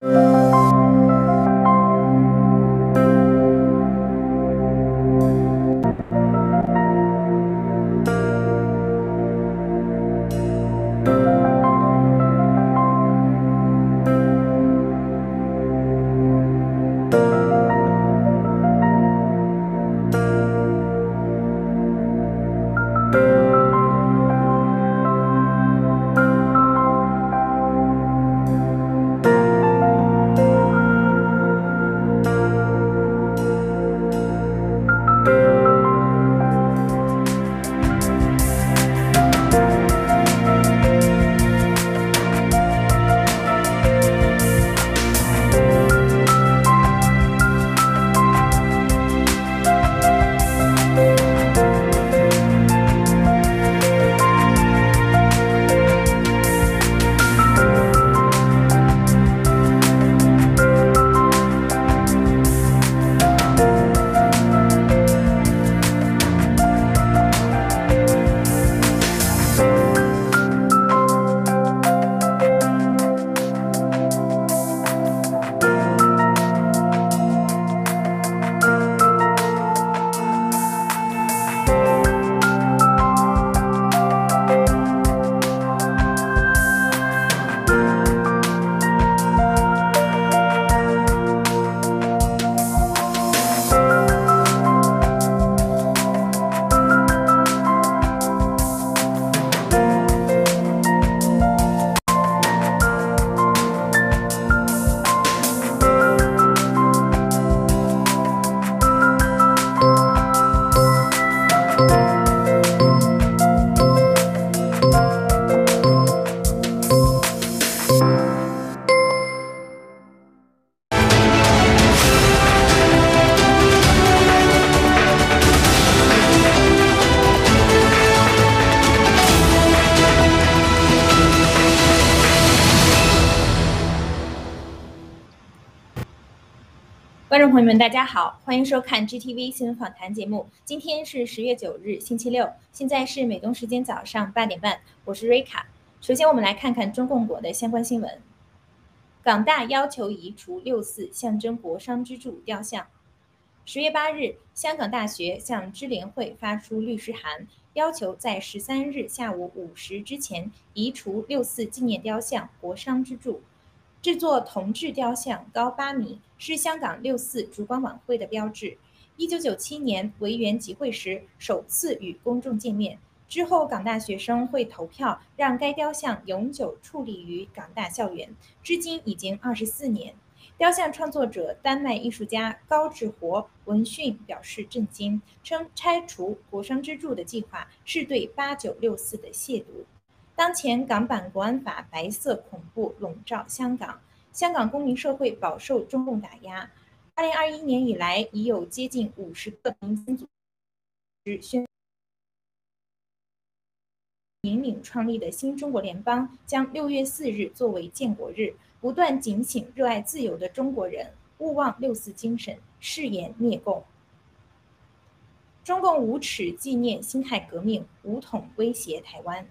观朋友们，大家好，欢迎收看 GTV 新闻访谈节目。今天是十月九日，星期六，现在是美东时间早上八点半，我是瑞卡。首先，我们来看看中共国的相关新闻。港大要求移除六四象征国殇之柱雕像。十月八日，香港大学向支联会发出律师函，要求在十三日下午五时之前移除六四纪念雕像国殇之柱。这座铜制雕像高八米，是香港六四烛光晚会的标志。一九九七年维园集会时首次与公众见面。之后，港大学生会投票让该雕像永久矗立于港大校园，至今已经二十四年。雕像创作者丹麦艺术家高志活闻讯表示震惊，称拆除国殇之柱的计划是对八九六四的亵渎。当前港版国安法白色恐怖笼罩香港，香港公民社会饱受中共打压。二零二一年以来，已有接近五十个民间组织宣引领创立的新中国联邦将六月四日作为建国日，不断警醒热爱自由的中国人勿忘六四精神，誓言灭共。中共无耻纪念辛亥革命，武统威胁台湾。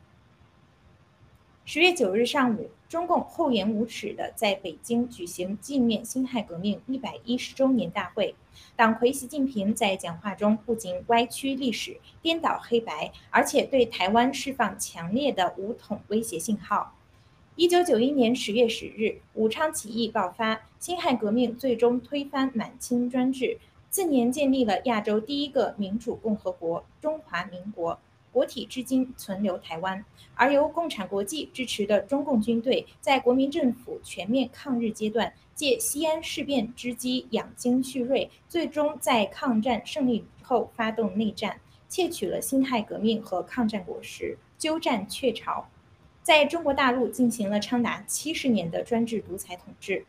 十月九日上午，中共厚颜无耻地在北京举行纪念辛亥革命一百一十周年大会。党魁习近平在讲话中不仅歪曲历史、颠倒黑白，而且对台湾释放强烈的武统威胁信号。一九九一年十月十日，武昌起义爆发，辛亥革命最终推翻满清专制，次年建立了亚洲第一个民主共和国——中华民国。国体至今存留台湾，而由共产国际支持的中共军队，在国民政府全面抗日阶段，借西安事变之机养精蓄锐，最终在抗战胜利后发动内战，窃取了辛亥革命和抗战果实，鸠占鹊巢，在中国大陆进行了长达七十年的专制独裁统治。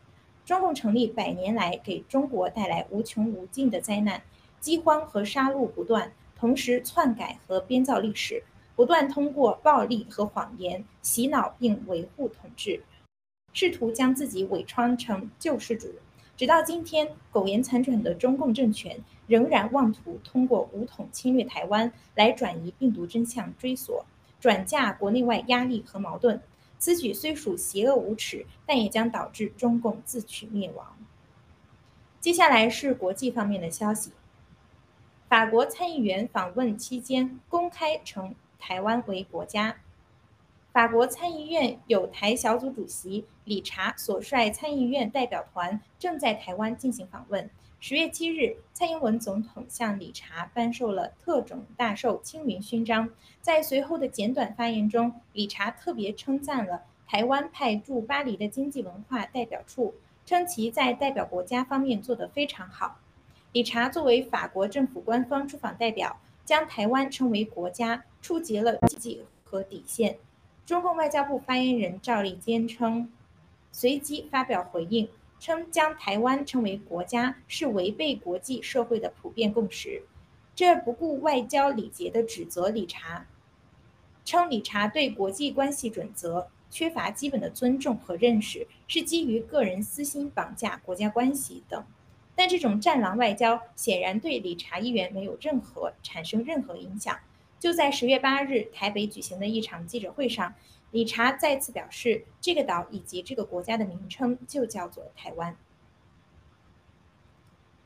中共成立百年来，给中国带来无穷无尽的灾难，饥荒和杀戮不断。同时篡改和编造历史，不断通过暴力和谎言洗脑并维护统治，试图将自己伪装成救世主。直到今天，苟延残喘的中共政权仍然妄图通过武统侵略台湾来转移病毒真相追索，转嫁国内外压力和矛盾。此举虽属邪恶无耻，但也将导致中共自取灭亡。接下来是国际方面的消息。法国参议员访问期间公开称台湾为国家。法国参议院有台小组主席理查所率参议院代表团正在台湾进行访问。十月七日，蔡英文总统向理查颁授了特种大寿青云勋章。在随后的简短发言中，理查特别称赞了台湾派驻巴黎的经济文化代表处，称其在代表国家方面做得非常好。理查作为法国政府官方出访代表，将台湾称为国家，触及了禁忌和底线。中共外交部发言人赵立坚称，随即发表回应，称将台湾称为国家是违背国际社会的普遍共识。这不顾外交礼节的指责理查，称理查对国际关系准则缺乏基本的尊重和认识，是基于个人私心绑架国家关系等。但这种战狼外交显然对理查议员没有任何产生任何影响。就在十月八日台北举行的一场记者会上，理查再次表示，这个岛以及这个国家的名称就叫做台湾。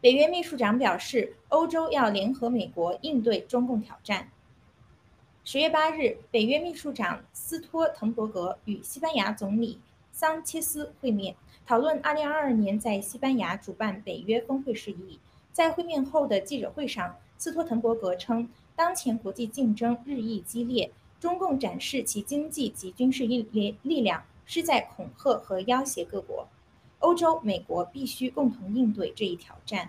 北约秘书长表示，欧洲要联合美国应对中共挑战。十月八日，北约秘书长斯托滕伯格与西班牙总理桑切斯会面。讨论2022年在西班牙主办北约峰会事宜。在会面后的记者会上，斯托滕伯格称，当前国际竞争日益激烈，中共展示其经济及军事力力力量是在恐吓和要挟各国。欧洲、美国必须共同应对这一挑战。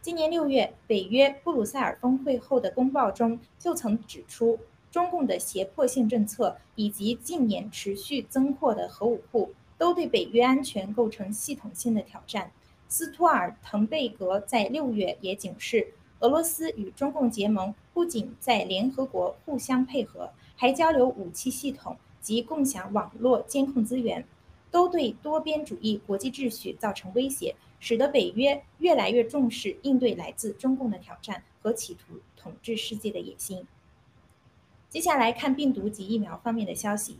今年六月，北约布鲁塞尔峰会后的公报中就曾指出，中共的胁迫性政策以及近年持续增扩的核武库。都对北约安全构成系统性的挑战。斯托尔滕贝格在六月也警示，俄罗斯与中共结盟不仅在联合国互相配合，还交流武器系统及共享网络监控资源，都对多边主义国际秩序造成威胁，使得北约越来越重视应对来自中共的挑战和企图统治世界的野心。接下来看病毒及疫苗方面的消息。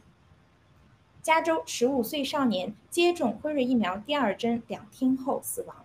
加州十五岁少年接种辉瑞疫苗第二针两天后死亡。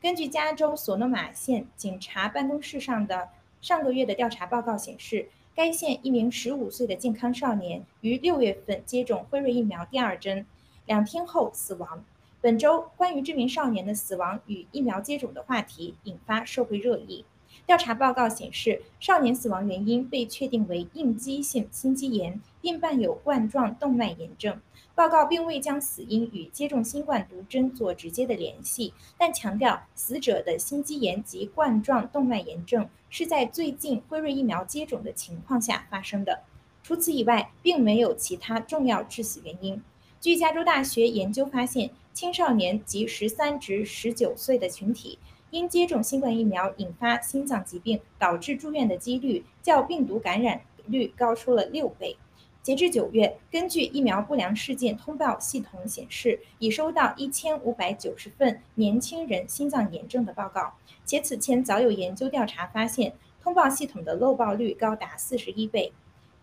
根据加州索诺马县警察办公室上的上个月的调查报告显示，该县一名十五岁的健康少年于六月份接种辉瑞疫苗第二针，两天后死亡。本周关于这名少年的死亡与疫苗接种的话题引发社会热议。调查报告显示，少年死亡原因被确定为应激性心肌炎，并伴有冠状动脉炎症。报告并未将死因与接种新冠毒针做直接的联系，但强调死者的心肌炎及冠状动脉炎症是在最近辉瑞疫苗接种的情况下发生的。除此以外，并没有其他重要致死原因。据加州大学研究发现，青少年及十三至十九岁的群体。因接种新冠疫苗引发心脏疾病导致住院的几率，较病毒感染率高出了六倍。截至九月，根据疫苗不良事件通报系统显示，已收到一千五百九十份年轻人心脏炎症的报告，且此前早有研究调查发现，通报系统的漏报率高达四十一倍。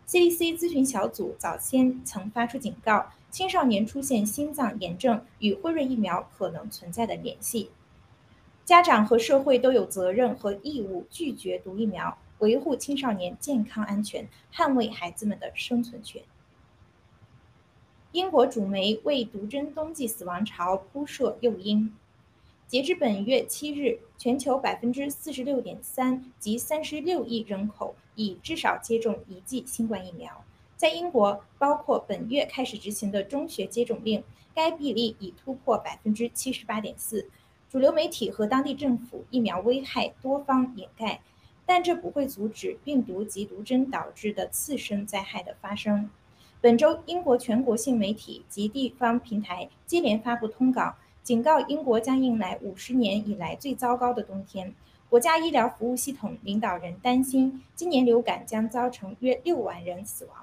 CDC 咨询小组早先曾发出警告，青少年出现心脏炎症与辉瑞疫苗可能存在的联系。家长和社会都有责任和义务拒绝毒疫苗，维护青少年健康安全，捍卫孩子们的生存权。英国主媒为毒针冬季死亡潮铺设诱因。截至本月七日，全球百分之四十六点三及三十六亿人口已至少接种一剂新冠疫苗。在英国，包括本月开始执行的中学接种令，该比例已突破百分之七十八点四。主流媒体和当地政府疫苗危害多方掩盖，但这不会阻止病毒及毒针导致的次生灾害的发生。本周，英国全国性媒体及地方平台接连发布通稿，警告英国将迎来五十年以来最糟糕的冬天。国家医疗服务系统领导人担心，今年流感将造成约六万人死亡。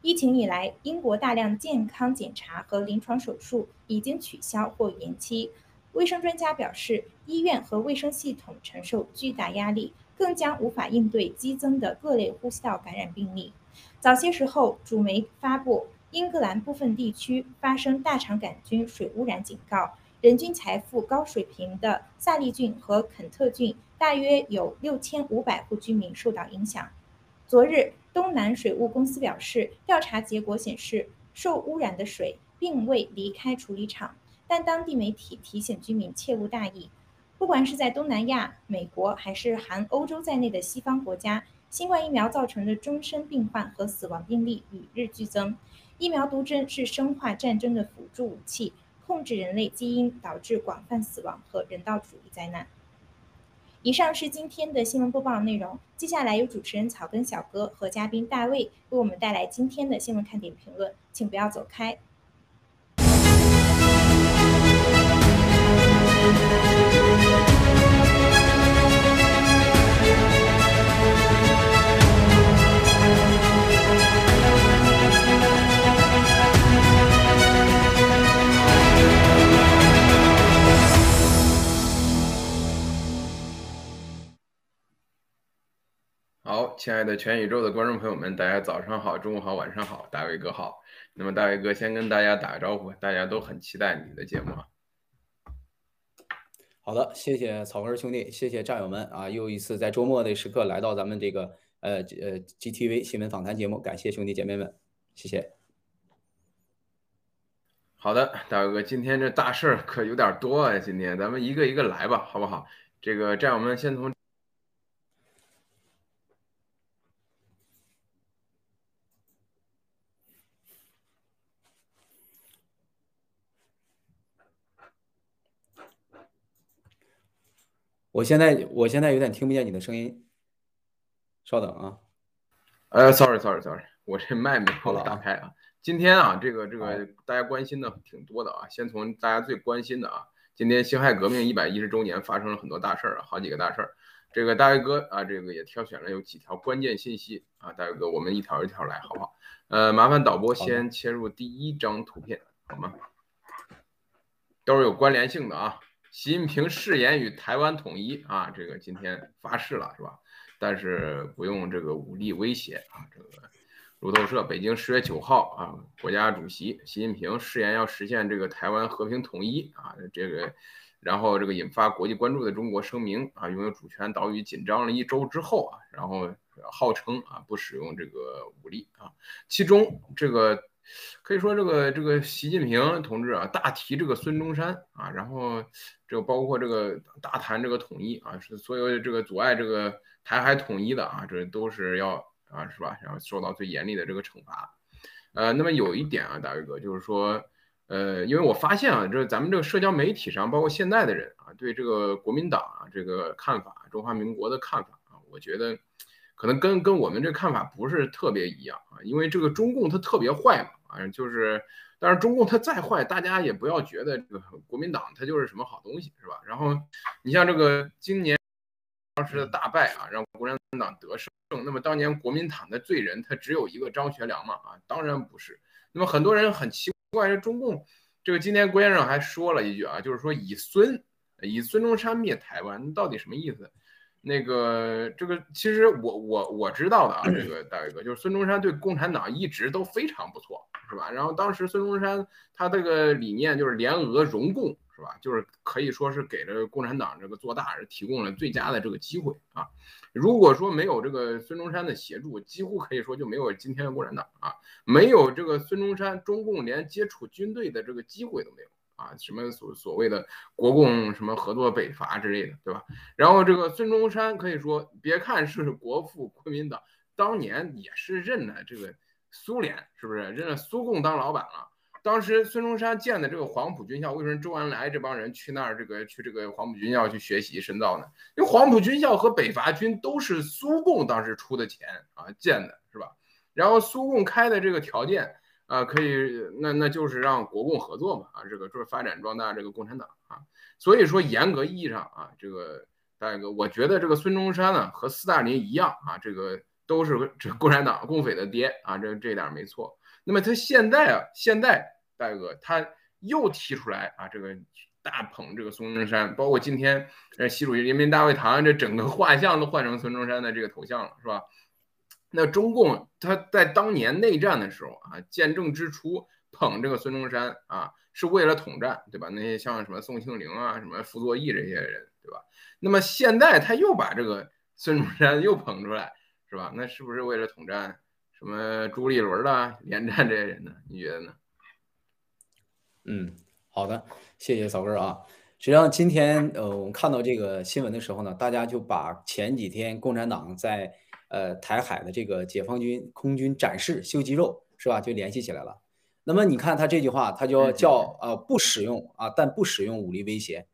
疫情以来，英国大量健康检查和临床手术已经取消或延期。卫生专家表示，医院和卫生系统承受巨大压力，更将无法应对激增的各类呼吸道感染病例。早些时候，主媒发布英格兰部分地区发生大肠杆菌水污染警告。人均财富高水平的萨利郡和肯特郡大约有六千五百户居民受到影响。昨日，东南水务公司表示，调查结果显示，受污染的水并未离开处理厂，但当地媒体提醒居民切勿大意。不管是在东南亚、美国还是含欧洲在内的西方国家，新冠疫苗造成的终身病患和死亡病例与日俱增。疫苗毒针是生化战争的辅助武器。控制人类基因，导致广泛死亡和人道主义灾难。以上是今天的新闻播报内容。接下来由主持人草根小哥和嘉宾大卫为我们带来今天的新闻看点评论，请不要走开。好，亲爱的全宇宙的观众朋友们，大家早上好，中午好，晚上好，大卫哥好。那么大卫哥先跟大家打个招呼，大家都很期待你的节目。好的，谢谢草根兄弟，谢谢战友们啊，又一次在周末的时刻来到咱们这个呃呃 GTV 新闻访谈节目，感谢兄弟姐妹们，谢谢。好的，大哥，今天这大事儿可有点多啊，今天咱们一个一个来吧，好不好？这个战友们先从。我现在我现在有点听不见你的声音，稍等啊。呃，sorry，sorry，sorry，我这麦没有打开啊。今天啊，这个这个大家关心的挺多的啊。先从大家最关心的啊，今天辛亥革命一百一十周年发生了很多大事儿啊，好几个大事儿。这个大卫哥啊，这个也挑选了有几条关键信息啊，大卫哥，我们一条一条来，好不好？呃，麻烦导播先切入第一张图片，好吗？都是有关联性的啊。习近平誓言与台湾统一啊，这个今天发誓了是吧？但是不用这个武力威胁啊。这个路透社，北京十月九号啊，国家主席习近平誓言要实现这个台湾和平统一啊，这个然后这个引发国际关注的中国声明啊，拥有主权岛屿紧张了一周之后啊，然后号称啊不使用这个武力啊，其中这个。可以说，这个这个习近平同志啊，大提这个孙中山啊，然后这包括这个大谈这个统一啊，是所有这个阻碍这个台海统一的啊，这都是要啊，是吧？然后受到最严厉的这个惩罚。呃，那么有一点啊，大卫哥就是说，呃，因为我发现啊，这咱们这个社交媒体上，包括现在的人啊，对这个国民党啊这个看法，中华民国的看法啊，我觉得可能跟跟我们这看法不是特别一样啊，因为这个中共它特别坏嘛。反正就是，但是中共它再坏，大家也不要觉得这个国民党它就是什么好东西，是吧？然后你像这个今年当时的大败啊，让共产党得胜，那么当年国民党的罪人他只有一个张学良嘛？啊，当然不是。那么很多人很奇怪，这中共这个今天郭先生还说了一句啊，就是说以孙以孙中山灭台湾，到底什么意思？那个，这个其实我我我知道的啊，这个大卫哥就是孙中山对共产党一直都非常不错，是吧？然后当时孙中山他这个理念就是联俄融共，是吧？就是可以说是给了共产党这个做大提供了最佳的这个机会啊。如果说没有这个孙中山的协助，几乎可以说就没有今天的共产党啊，没有这个孙中山，中共连接触军队的这个机会都没有。啊，什么所所谓的国共什么合作北伐之类的，对吧？然后这个孙中山可以说，别看是国父，国民党当年也是认了这个苏联，是不是认了苏共当老板了？当时孙中山建的这个黄埔军校，为什么周恩来这帮人去那儿这个去这个黄埔军校去学习深造呢？因为黄埔军校和北伐军都是苏共当时出的钱啊建的，是吧？然后苏共开的这个条件。啊，可以，那那就是让国共合作嘛，啊，这个就是发展壮大这个共产党啊，所以说严格意义上啊，这个大哥，我觉得这个孙中山呢和斯大林一样啊，这个都是这共产党共匪的爹啊，这这点没错。那么他现在啊，现在大哥他又提出来啊，这个大捧这个孙中山，包括今天呃习主席人民大会堂这整个画像都换成孙中山的这个头像了，是吧？那中共他在当年内战的时候啊，建政之初捧这个孙中山啊，是为了统战，对吧？那些像什么宋庆龄啊、什么傅作义这些人，对吧？那么现在他又把这个孙中山又捧出来，是吧？那是不是为了统战什么朱立伦啦、连战这些人呢？你觉得呢？嗯，好的，谢谢嫂哥啊。实际上今天呃，我们看到这个新闻的时候呢，大家就把前几天共产党在呃台海的这个解放军空军展示秀肌肉，是吧？就联系起来了。那么你看他这句话，他就叫呃不使用啊，但不使用武力威胁。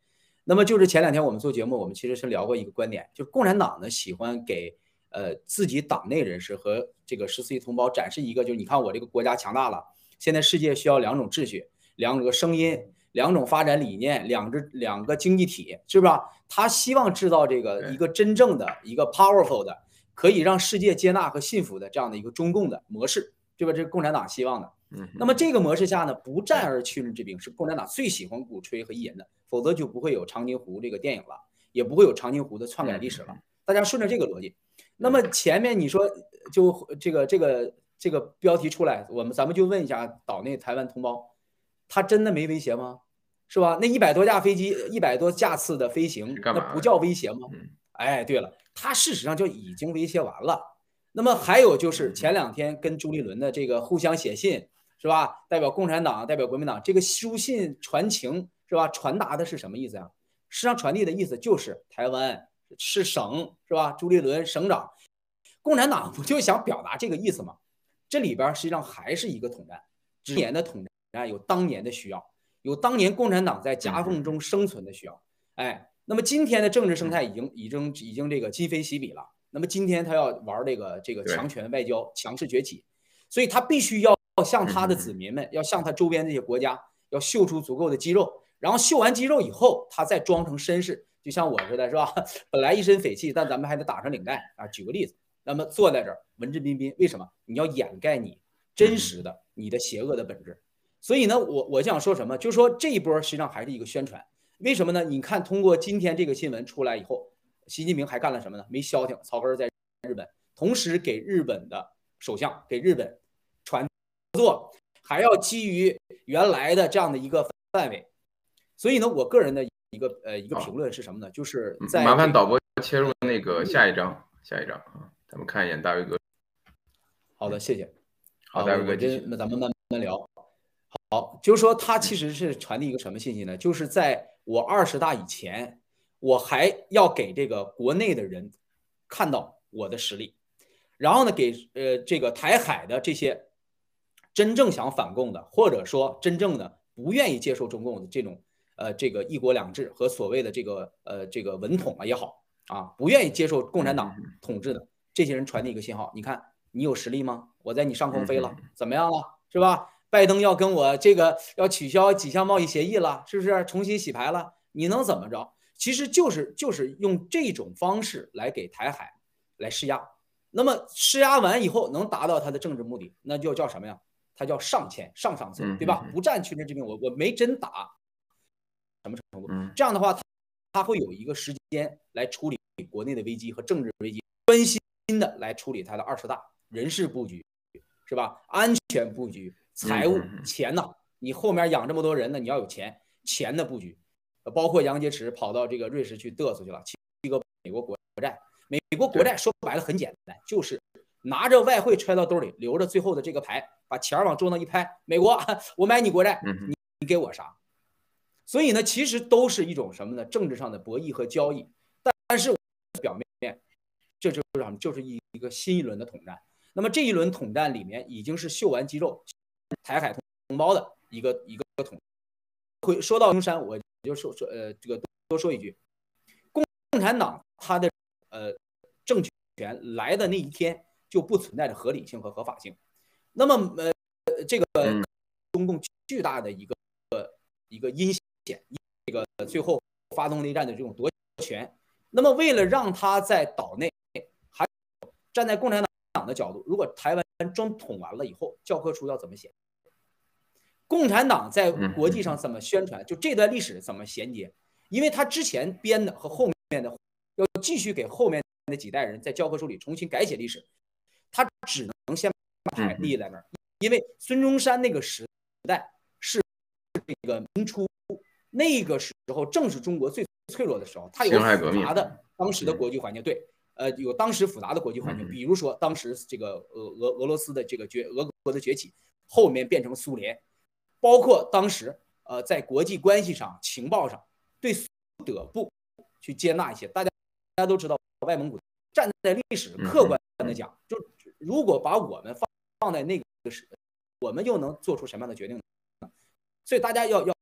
那么就是前两天我们做节目，我们其实是聊过一个观点，就共产党呢喜欢给呃自己党内人士和这个十四亿同胞展示一个，就是你看我这个国家强大了，现在世界需要两种秩序，两个声音。两种发展理念，两只两个经济体，是吧？他希望制造这个一个真正的一个 powerful 的，可以让世界接纳和信服的这样的一个中共的模式，对吧？这是共产党希望的。嗯。那么这个模式下呢，不战而屈人之兵是共产党最喜欢鼓吹和意淫的，否则就不会有长津湖这个电影了，也不会有长津湖的篡改历史了。大家顺着这个逻辑，那么前面你说就这个这个这个标题出来，我们咱们就问一下岛内台湾同胞，他真的没威胁吗？是吧？那一百多架飞机，一百多架次的飞行，那不叫威胁吗？哎，对了，他事实上就已经威胁完了。那么还有就是前两天跟朱立伦的这个互相写信，是吧？代表共产党，代表国民党，这个书信传情，是吧？传达的是什么意思呀？实际上传递的意思就是台湾是省，是吧？朱立伦省长，共产党不就想表达这个意思吗？这里边实际上还是一个统战，之年的统战有当年的需要。有当年共产党在夹缝中生存的需要，哎，那么今天的政治生态已经已经已经这个今非昔比了。那么今天他要玩这个这个强权外交，强势崛起，所以他必须要向他的子民们，要向他周边这些国家，要秀出足够的肌肉，然后秀完肌肉以后，他再装成绅士，就像我似的，是吧？本来一身匪气，但咱们还得打上领带啊。举个例子，那么坐在这儿文质彬彬，为什么？你要掩盖你真实的、你的邪恶的本质。所以呢，我我想说什么，就是说这一波实际上还是一个宣传，为什么呢？你看，通过今天这个新闻出来以后，习近平还干了什么呢？没消停，草根在日本，同时给日本的首相给日本传作，还要基于原来的这样的一个范围。所以呢，我个人的一个呃一个评论是什么呢？就是在麻烦导播切入那个下一章，下一章啊，咱们看一眼大卫哥。好的，谢谢。好，大卫哥。那咱们慢慢聊。好，就是说，他其实是传递一个什么信息呢？就是在我二十大以前，我还要给这个国内的人看到我的实力，然后呢，给呃这个台海的这些真正想反共的，或者说真正的不愿意接受中共的这种呃这个一国两制和所谓的这个呃这个文统啊也好啊，不愿意接受共产党统治的这些人传递一个信号：你看，你有实力吗？我在你上空飞了，怎么样了？是吧？拜登要跟我这个要取消几项贸易协议了，是不是重新洗牌了？你能怎么着？其实就是就是用这种方式来给台海来施压。那么施压完以后，能达到他的政治目的，那就叫什么呀？他叫上签上上策，对吧？不占群众之兵，我我没真打，什么程度？这样的话，他他会有一个时间来处理国内的危机和政治危机，专心的来处理他的二十大人事布局，是吧？安全布局。财务钱呢？你后面养这么多人呢？你要有钱，钱的布局，包括杨洁篪跑到这个瑞士去嘚瑟去了，七个美国国债，美国国债说白了很简单，就是拿着外汇揣到兜里，留着最后的这个牌，把钱往桌上一拍，美国，我买你国债，你你给我啥？所以呢，其实都是一种什么呢？政治上的博弈和交易，但是表面，这就是什么？就是一一个新一轮的统战。那么这一轮统战里面已经是秀完肌肉。台海同胞的一个一个统，会说到中山，我就说说呃，这个多说一句，共共产党他的呃政权来的那一天就不存在着合理性和合法性，那么呃这个中共巨大的一个一个阴险，这个最后发动内战的这种夺权，那么为了让他在岛内还站在共产党的角度，如果台湾真统完了以后，教科书要怎么写？共产党在国际上怎么宣传？就这段历史怎么衔接？因为他之前编的和后面的要继续给后面的几代人在教科书里重新改写历史，他只能先把牌立在那儿，因为孙中山那个时代是这个明初，那个时候正是中国最脆弱的时候，它有复杂的当时的国际环境，对，呃，有当时复杂的国际环境，比如说当时这个俄俄俄罗斯的这个崛俄国的崛起，后面变成苏联，包括当时呃在国际关系上、情报上对不得不去接纳一些，大家大家都知道外蒙古。站在历史客观的讲，就如果把我们放放在那个时，我们又能做出什么样的决定呢？所以大家要要不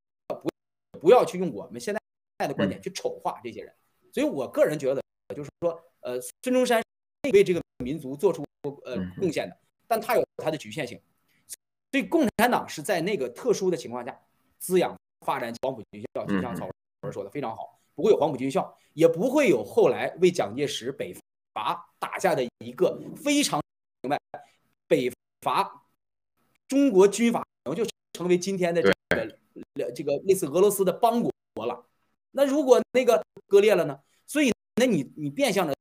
不要去用我们现在的观点去丑化这些人。所以我个人觉得，就是说，呃，孙中山为这个民族做出呃贡献的，但他有他的局限性。所以共产党是在那个特殊的情况下滋养发展黄埔军校，就像曹文说的非常好，不会有黄埔军校，也不会有后来为蒋介石北。伐打下的一个非常明白，北伐中国军阀就成为今天的这个这个类似俄罗斯的邦国了。那如果那个割裂了呢？所以那你你变相的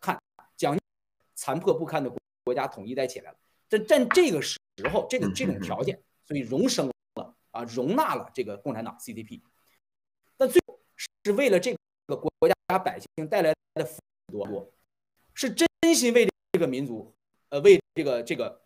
看，蒋残破不堪的国家统一在起来了。在在这个时候，这个这种条件，所以容生了啊，容纳了这个共产党 CCP。但最后是为了这个国家百姓带来的福多。是真心为这个民族，呃，为这个这个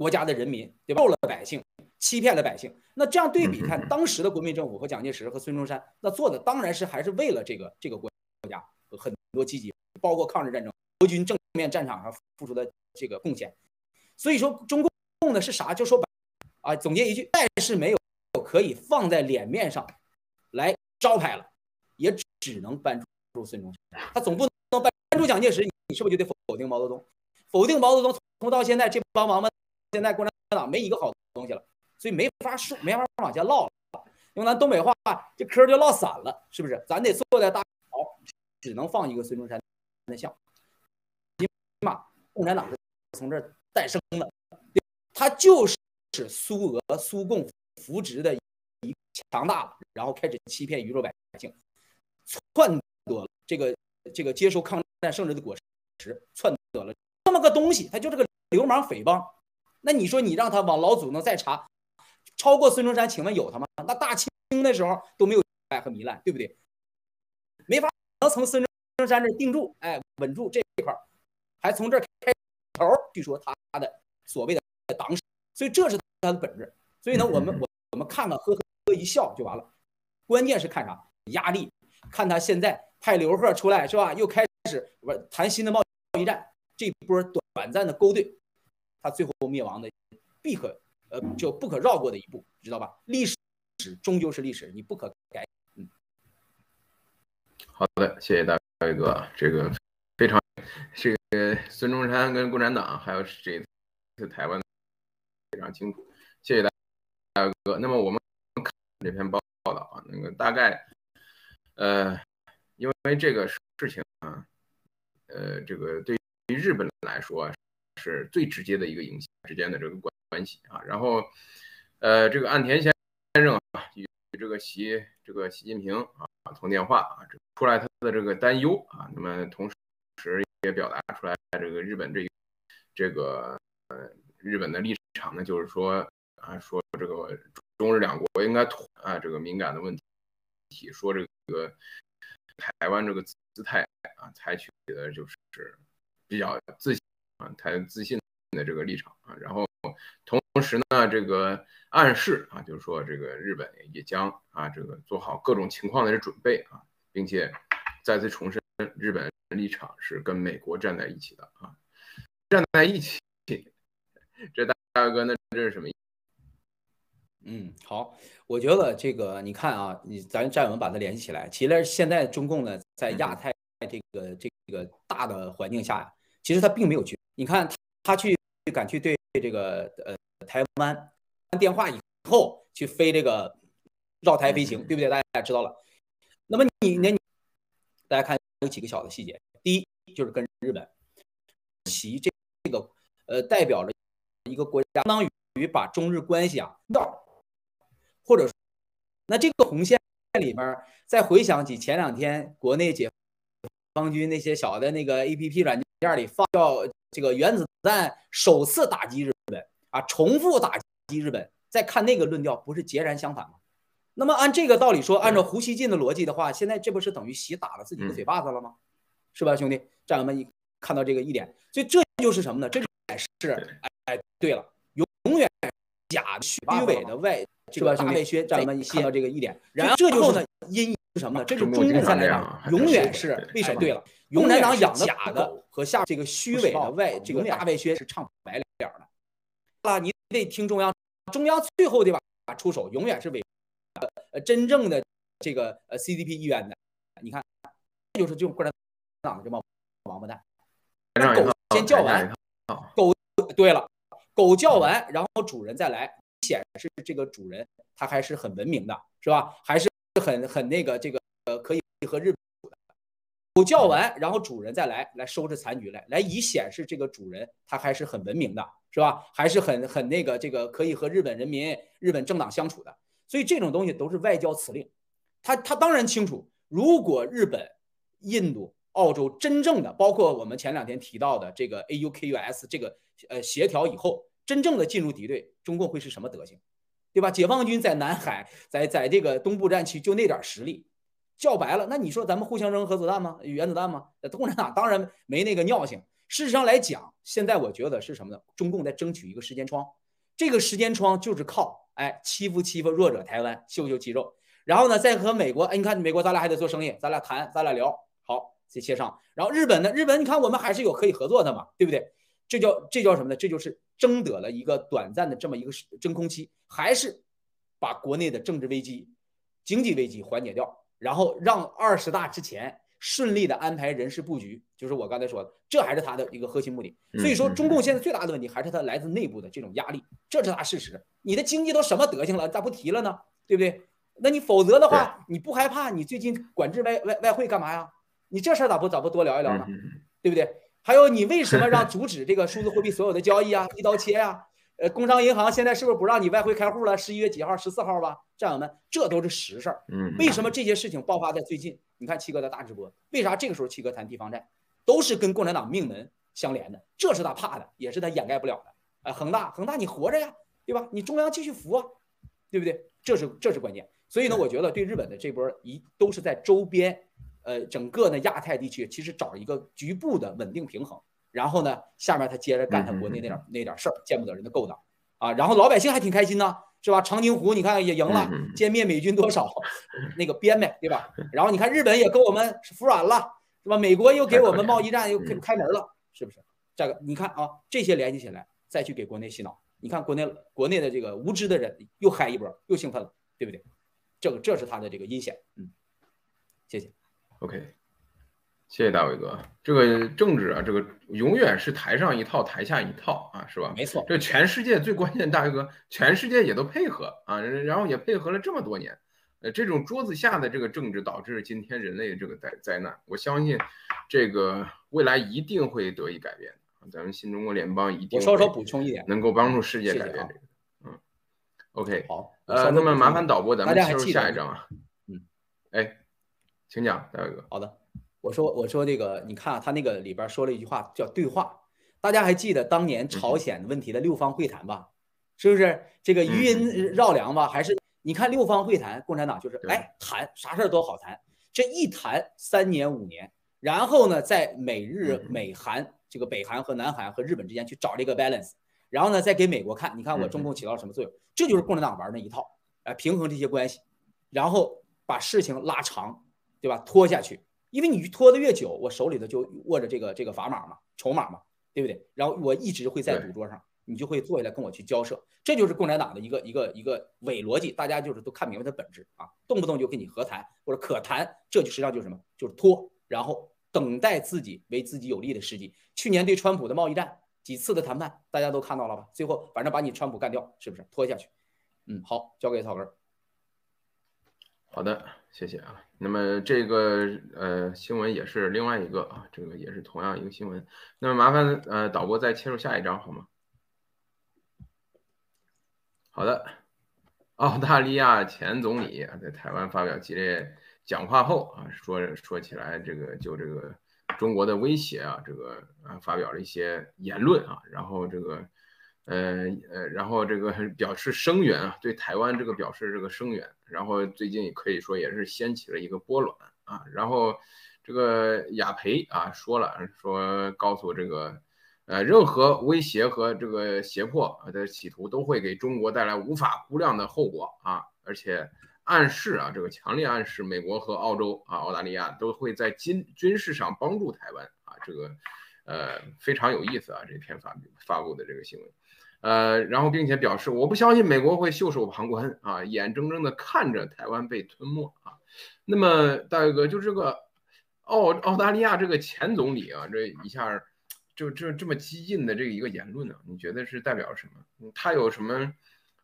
国家的人民，对吧？了百姓，欺骗了百姓。那这样对比看，当时的国民政府和蒋介石和孙中山，那做的当然是还是为了这个这个国国家很多积极，包括抗日战争，国军正面战场上付出的这个贡献。所以说，中共的是啥？就说白啊，总结一句，但是没有可以放在脸面上来招牌了，也只能搬出孙中山，他总不能搬出蒋介石。你是不是就得否定毛泽东？否定毛泽东，从到现在这帮王八，现在共产党没一个好东西了，所以没法说，没法往下唠了。用咱东北话，这嗑就唠散了，是不是？咱得坐在大好，只能放一个孙中山的像。起码共产党是从这儿诞生的，他就是苏俄、苏共扶植的一强大了，然后开始欺骗宇宙百姓，篡夺这个这个接受抗战胜利的果实。篡夺了这么个东西，他就是个流氓匪帮。那你说你让他往老祖宗再查，超过孙中山，请问有他吗？那大清的时候都没有败和糜烂，对不对？没法能从孙中山这定住，哎，稳住这一块还从这开头。据说他的所谓的党史，所以这是他的本质。所以呢，我们我我们看看呵呵一笑就完了。关键是看啥？压力，看他现在派刘贺出来是吧？又开始玩谈新的贸易。贸易战这波短暂的勾兑，它最后灭亡的必可呃就不可绕过的一步，知道吧？历史终究是历史，你不可改。嗯，好的，谢谢大卫哥，这个非常这个孙中山跟共产党还有这次台湾非常清楚，谢谢大哥。那么我们看这篇报报道啊，那个大概呃，因为这个事情啊。呃，这个对于日本来说是最直接的一个影响之间的这个关关系啊。然后，呃，这个岸田先先生啊与这个习这个习近平啊通电话啊，出来他的这个担忧啊。那么同时也表达出来这个日本这这个呃日本的立场呢，就是说啊说这个中日两国应该妥啊这个敏感的问题，说这个台湾这个姿态。啊，采取的就是比较自信啊，谈自信的这个立场啊，然后同时呢，这个暗示啊，就是说这个日本也将啊，这个做好各种情况的准备啊，并且再次重申日本立场是跟美国站在一起的啊，站在一起，这大大哥，那这是什么意思？嗯，好，我觉得这个你看啊，你咱战友们把它联系起来，其实现在中共呢在亚太。这个这个大的环境下呀，其实他并没有去。你看他去敢去对这个呃台湾电话以后去飞这个绕台飞行，对不对？大家知道了。那么你那大家看有几个小的细节。第一就是跟日本其这这个呃代表着一个国家，相当于把中日关系啊道，或者那这个红线里面，再回想起前两天国内解。放军那些小的那个 A P P 软件里放叫这个原子弹首次打击日本啊，重复打击日本，再看那个论调，不是截然相反吗？那么按这个道理说，按照胡锡进的逻辑的话，现在这不是等于洗打了自己的嘴巴子了吗？是吧，兄弟？战友们一看到这个一点，所以这就是什么呢？这就是哎，对了，永永远假虚伪的外是吧？外宣，战友们一看到这个一点，然后这就是呢因是什么呢？这是中共共产党永远是为什么？对了，共产党养的假的和下这个虚伪的外这个大外宣是唱白脸的。啊，你得听中央，中央最后对吧？出手永远是伪呃真正的这个呃 CDP 意愿的。你看，这就是这种共产党的这帮王八蛋。狗先叫完，狗对了，狗叫完，然后主人再来，显示这个主人他还是很文明的，是吧？还是。很很那个这个呃可以和日本狗叫完，然后主人再来来收拾残局来，来以显示这个主人他还是很文明的，是吧？还是很很那个这个可以和日本人民、日本政党相处的。所以这种东西都是外交辞令，他他当然清楚，如果日本、印度、澳洲真正的包括我们前两天提到的这个 AUKUS 这个呃协调以后，真正的进入敌对，中共会是什么德行？对吧？解放军在南海，在在这个东部战区就那点实力，叫白了，那你说咱们互相扔核子弹吗？原子弹吗？共产党当然没那个尿性。事实上来讲，现在我觉得是什么呢？中共在争取一个时间窗，这个时间窗就是靠哎欺负欺负弱者台湾，秀秀肌肉，然后呢再和美国，哎你看美国咱俩还得做生意，咱俩谈，咱俩聊好再协商。然后日本呢，日本你看我们还是有可以合作的嘛，对不对？这叫这叫什么呢？这就是争得了一个短暂的这么一个真空期，还是把国内的政治危机、经济危机缓解掉，然后让二十大之前顺利的安排人事布局，就是我刚才说的，这还是他的一个核心目的。所以说，中共现在最大的问题还是它来自内部的这种压力，这是他事实。你的经济都什么德行了，咋不提了呢？对不对？那你否则的话，你不害怕？你最近管制外外外汇干嘛呀？你这事儿咋不咋不多聊一聊呢？对不对？还有你为什么让阻止这个数字货币所有的交易啊？一刀切呀？呃，工商银行现在是不是不让你外汇开户了？十一月几号？十四号吧，战友们，这都是实事儿。嗯，为什么这些事情爆发在最近？你看七哥的大直播，为啥这个时候七哥谈地方债，都是跟共产党命门相连的？这是他怕的，也是他掩盖不了的。哎，恒大，恒大你活着呀，对吧？你中央继续扶啊，对不对？这是这是关键。所以呢，我觉得对日本的这波一都是在周边。呃，整个呢亚太地区其实找一个局部的稳定平衡，然后呢，下面他接着干他国内那点那点事儿，见不得人的勾当啊，然后老百姓还挺开心呢，是吧？长津湖你看也赢了，歼灭美军多少，那个编呗，对吧？然后你看日本也跟我们服软了，是吧？美国又给我们贸易战又开开门了，是不是？这个你看啊，这些联系起来，再去给国内洗脑，你看国内国内的这个无知的人又嗨一波，又兴奋了，对不对？这个这是他的这个阴险，嗯，谢谢。OK，谢谢大伟哥。这个政治啊，这个永远是台上一套，台下一套啊，是吧？没错。这全世界最关键，大伟哥，全世界也都配合啊，然后也配合了这么多年。呃，这种桌子下的这个政治，导致今天人类这个灾灾难。我相信，这个未来一定会得以改变。咱们新中国联邦一定。我稍稍补充一点，能够帮助世界改变这个。嗯，OK。好。呃，那么麻烦导播，咱们进入下一章啊。嗯。哎。请讲，大伟哥。好的，我说我说这个，你看他那个里边说了一句话叫对话，大家还记得当年朝鲜问题的六方会谈吧？是不是这个余音绕梁吧？还是你看六方会谈，共产党就是哎谈啥事儿都好谈，这一谈三年五年，然后呢，在美日美韩这个北韩和南韩和日本之间去找这个 balance，然后呢再给美国看，你看我中共起到什么作用？这就是共产党玩那一套，哎平衡这些关系，然后把事情拉长。对吧？拖下去，因为你拖得越久，我手里头就握着这个这个砝码嘛，筹码嘛，对不对？然后我一直会在赌桌上，你就会坐下来跟我去交涉，这就是共产党的一个一个一个伪逻辑，大家就是都看明白它本质啊，动不动就跟你和谈或者可谈，这就实际上就是什么？就是拖，然后等待自己为自己有利的时机。去年对川普的贸易战几次的谈判，大家都看到了吧？最后反正把你川普干掉，是不是？拖下去。嗯，好，交给草根。好的，谢谢啊。那么这个呃新闻也是另外一个啊，这个也是同样一个新闻。那么麻烦呃导播再切入下一章好吗？好的，澳大利亚前总理在台湾发表激烈讲话后啊，说说起来这个就这个中国的威胁啊，这个啊发表了一些言论啊，然后这个呃呃，然后这个表示声援啊，对台湾这个表示这个声援，然后最近可以说也是掀起了一个波澜啊，然后这个雅培啊说了说告诉这个。呃，任何威胁和这个胁迫的企图都会给中国带来无法估量的后果啊！而且暗示啊，这个强烈暗示美国和澳洲啊、澳大利亚都会在军军事上帮助台湾啊！这个呃非常有意思啊，这篇发发布的这个新闻，呃，然后并且表示我不相信美国会袖手旁观啊，眼睁睁的看着台湾被吞没啊！那么大哥，就这个澳澳大利亚这个前总理啊，这一下。就这这么激进的这一个言论呢？你觉得是代表什么？他有什么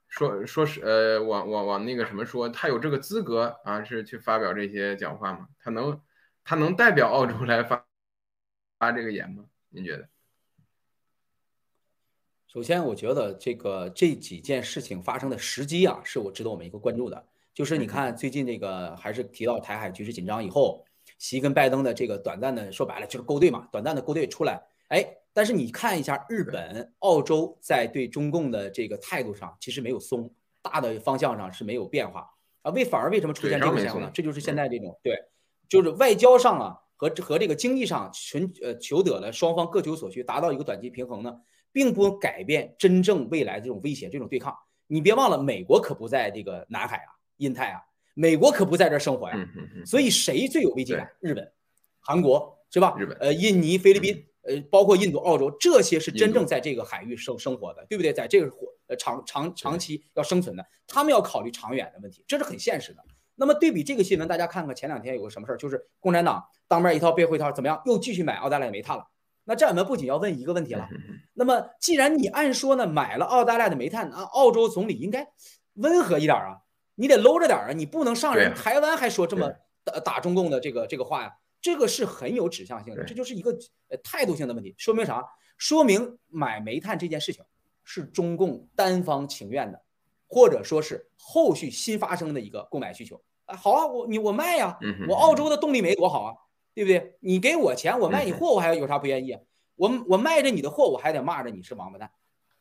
说说是呃，往往往那个什么说，他有这个资格啊，是去发表这些讲话吗？他能他能代表澳洲来发发这个言吗？您觉得？首先，我觉得这个这几件事情发生的时机啊，是我值得我们一个关注的。就是你看，最近这个还是提到台海局势紧张以后，习跟拜登的这个短暂的说白了就是勾兑嘛，短暂的勾兑出来。哎，但是你看一下日本、澳洲在对中共的这个态度上，其实没有松，大的方向上是没有变化啊。为反而为什么出现这个现象呢？这就是现在这种对，就是外交上啊和和这个经济上求呃求得了双方各求所需，达到一个短期平衡呢，并不改变真正未来这种威胁、这种对抗。你别忘了，美国可不在这个南海啊、印太啊，美国可不在这生活呀。所以谁最有危机感？日本、韩国是吧？日本、呃、印尼、菲律宾。呃，包括印度、澳洲，这些是真正在这个海域生生活的，对不对？在这个活呃长长长期要生存的，他们要考虑长远的问题，这是很现实的。那么对比这个新闻，大家看看前两天有个什么事儿，就是共产党当面一套背后一套，怎么样？又继续买澳大利亚煤炭了。那这我们不仅要问一个问题了，那么既然你按说呢，买了澳大利亚的煤炭，啊，澳洲总理应该温和一点啊，你得搂着点啊，你不能上人台湾还说这么打打中共的这个这个话呀。这个是很有指向性的，这就是一个呃态度性的问题。说明啥？说明买煤炭这件事情是中共单方情愿的，或者说是后续新发生的一个购买需求啊。好啊，我你我卖呀，我澳洲的动力煤多好啊，对不对？你给我钱，我卖你货，我还有啥不愿意啊？我我卖着你的货，我还得骂着你是王八蛋，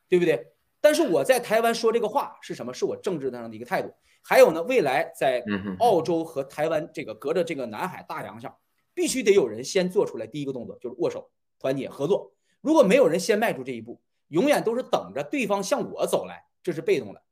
对不对？但是我在台湾说这个话是什么？是我政治上的一个态度。还有呢，未来在澳洲和台湾这个隔着这个南海大洋上。必须得有人先做出来，第一个动作就是握手、团结、合作。如果没有人先迈出这一步，永远都是等着对方向我走来，这是被动的。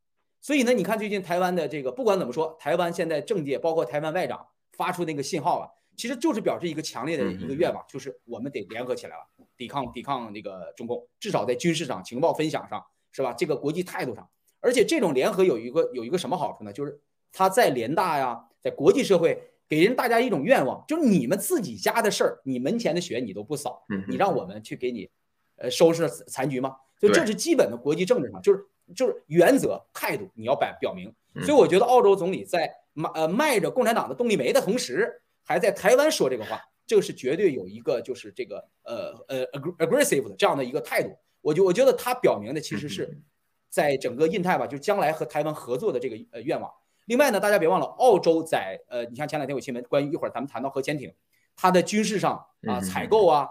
所以呢，你看最近台湾的这个，不管怎么说，台湾现在政界包括台湾外长发出那个信号啊，其实就是表示一个强烈的一个愿望，就是我们得联合起来了，抵抗抵抗那个中共，至少在军事上、情报分享上，是吧？这个国际态度上，而且这种联合有一个有一个什么好处呢？就是他在联大呀，在国际社会。给人大家一种愿望，就是你们自己家的事儿，你门前的雪你都不扫，你让我们去给你，呃，收拾残局吗？所以这是基本的国际政治上，就是就是原则态度你要摆表明。所以我觉得澳洲总理在卖呃卖着共产党的动力煤的同时，还在台湾说这个话，这个是绝对有一个就是这个呃呃 aggressive 的这样的一个态度。我就我觉得他表明的其实是在整个印太吧，就将来和台湾合作的这个呃愿望。另外呢，大家别忘了，澳洲在呃，你像前两天有新闻，关于一会儿咱们谈到核潜艇，它的军事上啊采购啊，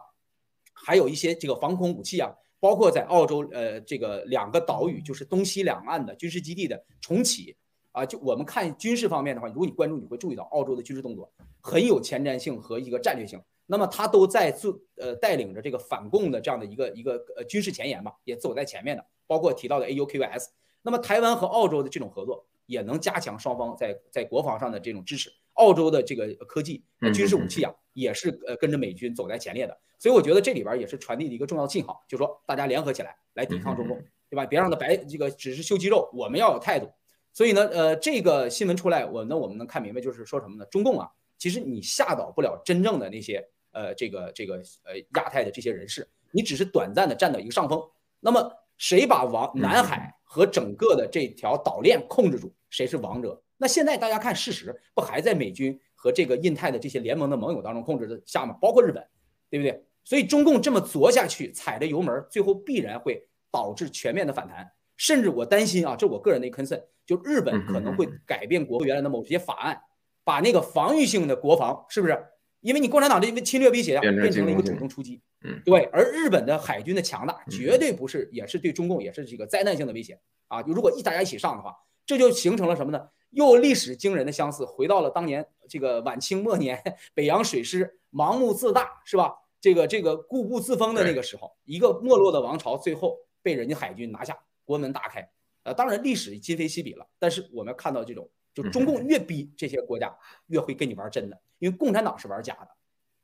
还有一些这个防空武器啊，包括在澳洲呃这个两个岛屿，就是东西两岸的军事基地的重启啊，就我们看军事方面的话，如果你关注，你会注意到澳洲的军事动作很有前瞻性和一个战略性。那么它都在做呃带领着这个反共的这样的一个一个呃军事前沿吧，也走在前面的，包括提到的 AUKUS。那么台湾和澳洲的这种合作。也能加强双方在在国防上的这种支持。澳洲的这个科技、军事武器啊，也是呃跟着美军走在前列的。所以我觉得这里边也是传递的一个重要信号，就是说大家联合起来来抵抗中共，对吧？别让他白这个只是秀肌肉，我们要有态度。所以呢，呃，这个新闻出来，我那我们能看明白，就是说什么呢？中共啊，其实你吓倒不了真正的那些呃这个这个呃亚太的这些人士，你只是短暂的占到一个上风。那么谁把王南海？和整个的这条岛链控制住，谁是王者？那现在大家看事实，不还在美军和这个印太的这些联盟的盟友当中控制的下吗？包括日本，对不对？所以中共这么作下去，踩着油门，最后必然会导致全面的反弹。甚至我担心啊，这我个人的 concern，就日本可能会改变国会原来的某些法案，把那个防御性的国防是不是因为你共产党这侵略威胁啊，变成了一个主动出击。嗯，对，而日本的海军的强大，嗯绝对不是，也是对中共也是这个灾难性的威胁啊！就如果一大家一起上的话，这就形成了什么呢？又历史惊人的相似，回到了当年这个晚清末年北洋水师盲目自大，是吧？这个这个固步自封的那个时候，一个没落的王朝，最后被人家海军拿下，国门大开。呃，当然历史今非昔比了，但是我们看到这种，就中共越逼这些国家，越会跟你玩真的，因为共产党是玩假的，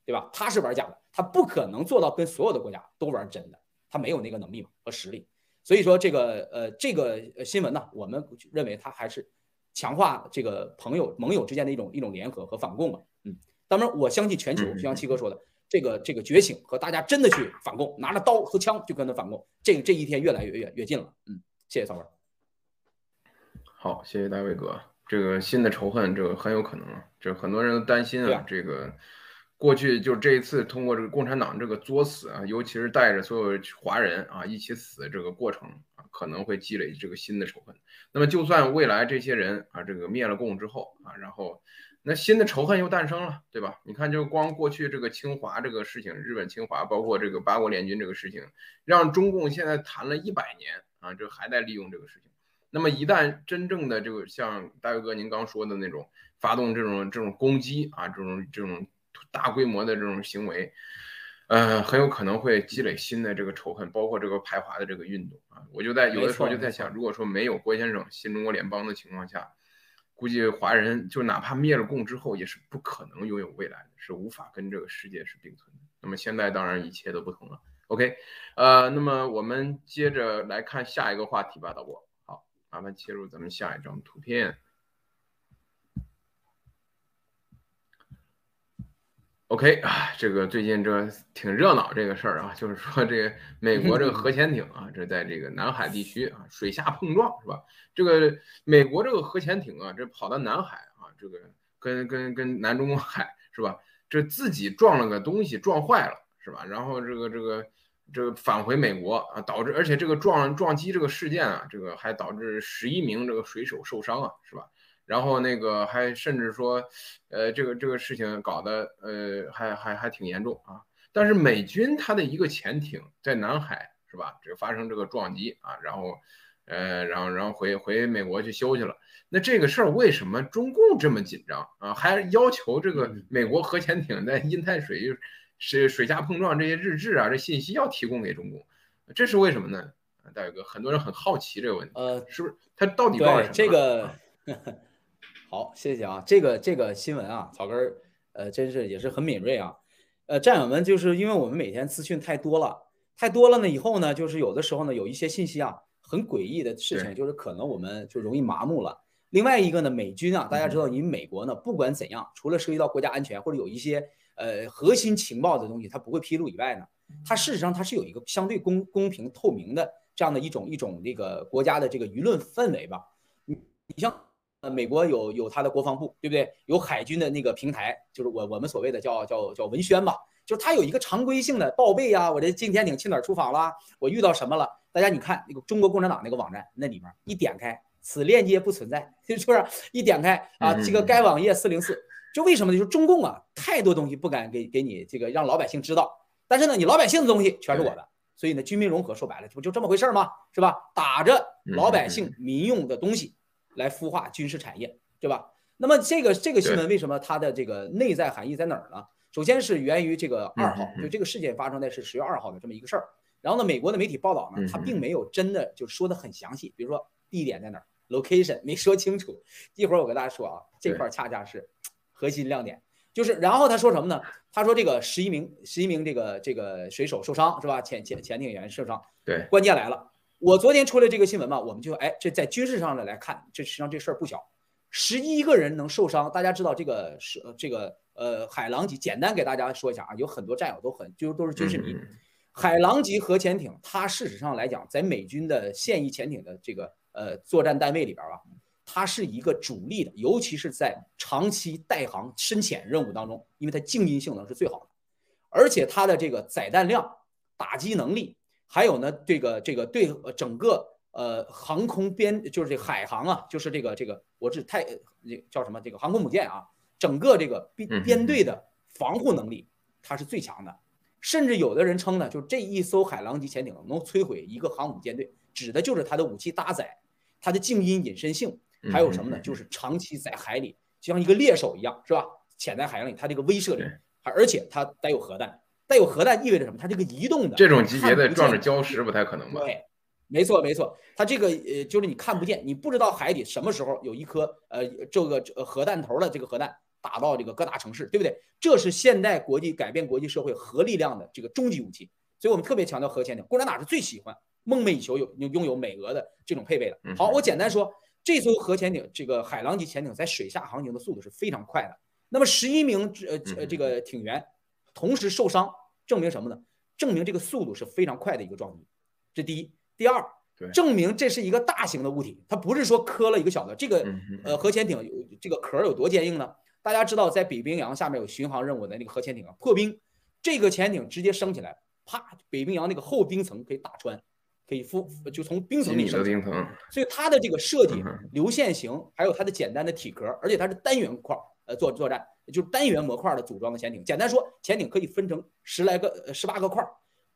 对吧？他是玩假的，他不可能做到跟所有的国家都玩真的，他没有那个能力嘛和实力。所以说这个呃这个呃新闻呢，我们认为它还是强化这个朋友盟友之间的一种一种联合和反共嘛。嗯，当然我相信全球，嗯就像七哥说的，这个这个觉醒和大家真的去反共，拿着刀和枪就跟他反共，这个这一天越来越越越近了。嗯，谢谢曹文。好，谢谢大卫哥。这个新的仇恨，这个很有可能啊，这很多人都担心啊，啊这个过去就这一次通过这个共产党这个作死啊，尤其是带着所有华人啊一起死这个过程啊，可能会积累这个新的仇恨。那么就算未来这些人啊，这个灭了共之后啊，然后那新的仇恨又诞生了，对吧？你看，就光过去这个侵华这个事情，日本侵华，包括这个八国联军这个事情，让中共现在谈了一百年啊，这还在利用这个事情。那么一旦真正的这个像大卫哥您刚说的那种发动这种这种攻击啊，这种这种大规模的这种行为，呃，很有可能会积累新的这个仇恨，包括这个排华的这个运动啊。我就在有的时候就在想，如果说没有郭先生新中国联邦的情况下，估计华人就哪怕灭了共之后，也是不可能拥有未来的，是无法跟这个世界是并存的。那么现在当然一切都不同了。OK，呃，那么我们接着来看下一个话题吧，导播。麻烦切入咱们下一张图片。OK 啊，这个最近这挺热闹这个事儿啊，就是说这个美国这个核潜艇啊，这在这个南海地区啊水下碰撞是吧？这个美国这个核潜艇啊，这跑到南海啊，这个跟跟跟南中国海是吧？这自己撞了个东西撞坏了是吧？然后这个这个这个返回美国啊，导致而且这个撞撞击这个事件啊，这个还导致十一名这个水手受伤啊是吧？然后那个还甚至说，呃，这个这个事情搞得呃还还还挺严重啊。但是美军它的一个潜艇在南海是吧？这个发生这个撞击啊，然后呃，然后然后回回美国去修去了。那这个事儿为什么中共这么紧张啊？还要求这个美国核潜艇在印太水域是水下碰撞这些日志啊，这信息要提供给中共，这是为什么呢？大宇哥，很多人很好奇这个问题，呃，是不是他到底报了什么？对这个。好，谢谢啊，这个这个新闻啊，草根儿，呃，真是也是很敏锐啊，呃，战友们，就是因为我们每天资讯太多了，太多了呢，以后呢，就是有的时候呢，有一些信息啊，很诡异的事情，就是可能我们就容易麻木了。另外一个呢，美军啊，大家知道，你美国呢，不管怎样，除了涉及到国家安全或者有一些呃核心情报的东西，它不会披露以外呢，它事实上它是有一个相对公公平透明的这样的一种一种这个国家的这个舆论氛围吧。你你像。呃，美国有有它的国防部，对不对？有海军的那个平台，就是我我们所谓的叫叫叫文宣吧，就是它有一个常规性的报备啊，我这今天挺去哪儿出访啦，我遇到什么了？大家你看那个中国共产党那个网站，那里面一点开，此链接不存在，是不是？一点开啊，这个该网页四零四，就为什么呢？就是中共啊，太多东西不敢给给你这个让老百姓知道，但是呢，你老百姓的东西全是我的，所以呢，军民融合说白了，不就这么回事吗？是吧？打着老百姓民用的东西。来孵化军事产业，对吧？那么这个这个新闻为什么它的这个内在含义在哪儿呢？首先是源于这个二号，就这个事件发生在是十月二号的这么一个事儿。然后呢，美国的媒体报道呢，它并没有真的就说的很详细，比如说地点在哪儿，location 没说清楚。一会儿我跟大家说啊，这块恰恰是核心亮点。就是然后他说什么呢？他说这个十一名十一名这个这个水手受伤是吧？潜潜潜艇员受伤。对，关键来了。我昨天出了这个新闻嘛，我们就哎，这在军事上的来看，这实际上这事儿不小，十一个人能受伤。大家知道这个是这个呃海狼级，简单给大家说一下啊，有很多战友都很就都是军事迷。海狼级核潜艇，它事实上来讲，在美军的现役潜艇的这个呃作战单位里边啊，它是一个主力的，尤其是在长期带航深潜任务当中，因为它静音性能是最好的，而且它的这个载弹量、打击能力。还有呢，这个这个对整个呃航空编就是这海航啊，就是这个这个我是太那叫什么这个航空母舰啊，整个这个编编队的防护能力它是最强的，甚至有的人称呢，就这一艘海狼级潜艇能摧毁一个航母舰队，指的就是它的武器搭载、它的静音隐身性，还有什么呢？就是长期在海里，就像一个猎手一样，是吧？潜在海洋里，它这个威慑力，还而且它带有核弹，带有核弹意味着什么？它这个移动的这种级别的撞着礁石不太可能吧？对，没错没错，它这个呃就是你看不见，你不知道海底什么时候有一颗呃这个核弹头的这个核弹打到这个各大城市，对不对？这是现代国际改变国际社会核力量的这个终极武器，所以我们特别强调核潜艇。共产党是最喜欢、梦寐以求有拥有美俄的这种配备的。好，我简单说，这艘核潜艇这个海狼级潜艇在水下航行的速度是非常快的。那么十一名呃呃这个艇员同时受伤，证明什么呢？证明这个速度是非常快的一个撞击，这第一。第二，证明这是一个大型的物体，它不是说磕了一个小的。这个呃核潜艇有这个壳有多坚硬呢？大家知道，在北冰洋下面有巡航任务的那个核潜艇啊，破冰，这个潜艇直接升起来，啪，北冰洋那个厚冰层可以打穿，可以覆就从冰层里升。冰层。所以它的这个设计流线型，还有它的简单的体壳，而且它是单元块呃作作战，就是单元模块的组装的潜艇。简单说，潜艇可以分成十来个、十八个块。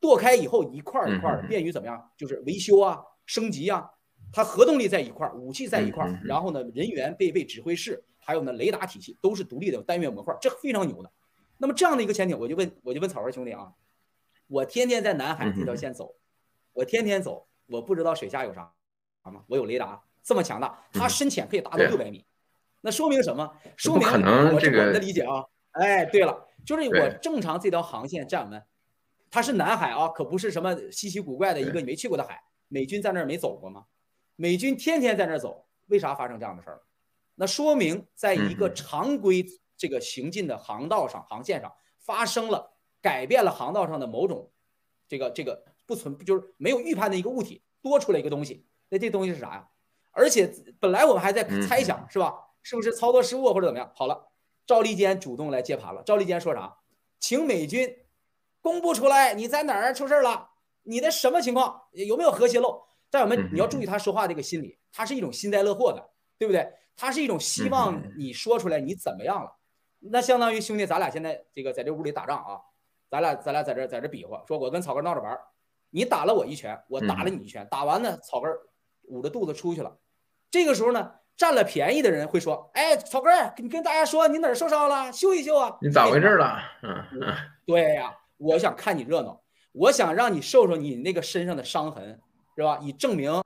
剁开以后一块一块的，便于怎么样？就是维修啊、升级啊。它核动力在一块，武器在一块，然后呢，人员配备指挥室，还有呢，雷达体系都是独立的单元模块，这非常牛的。那么这样的一个潜艇，我就问，我就问草根兄弟啊，我天天在南海这条线走，我天天走，我不知道水下有啥吗？我有雷达，这么强大，它深潜可以达到六百米，那说明什么？说明我这个的理解啊。哎，对了，就是我正常这条航线站稳。它是南海啊，可不是什么稀奇古怪的一个你没去过的海。美军在那儿没走过吗？美军天天在那儿走，为啥发生这样的事儿？那说明在一个常规这个行进的航道上、航线上发生了改变了航道上的某种这个这个不存就是没有预判的一个物体多出来一个东西。那这东西是啥呀？而且本来我们还在猜想是吧？是不是操作失误或者怎么样？好了，赵立坚主动来接盘了。赵立坚说啥？请美军。公布出来，你在哪儿出事了？你的什么情况？有没有核泄漏？战友们，你要注意他说话这个心理，他是一种幸灾乐祸的，对不对？他是一种希望你说出来你怎么样了？那相当于兄弟，咱俩现在这个在这屋里打仗啊，咱俩咱俩在这在这比划，说我跟草根闹着玩，你打了我一拳，我打了你一拳，打完呢，草根捂着肚子出去了。这个时候呢，占了便宜的人会说：“哎，草根，你跟大家说你哪儿受伤了？秀一秀啊！你咋回事了？”嗯嗯，对呀。我想看你热闹，我想让你受受你那个身上的伤痕，是吧？以证明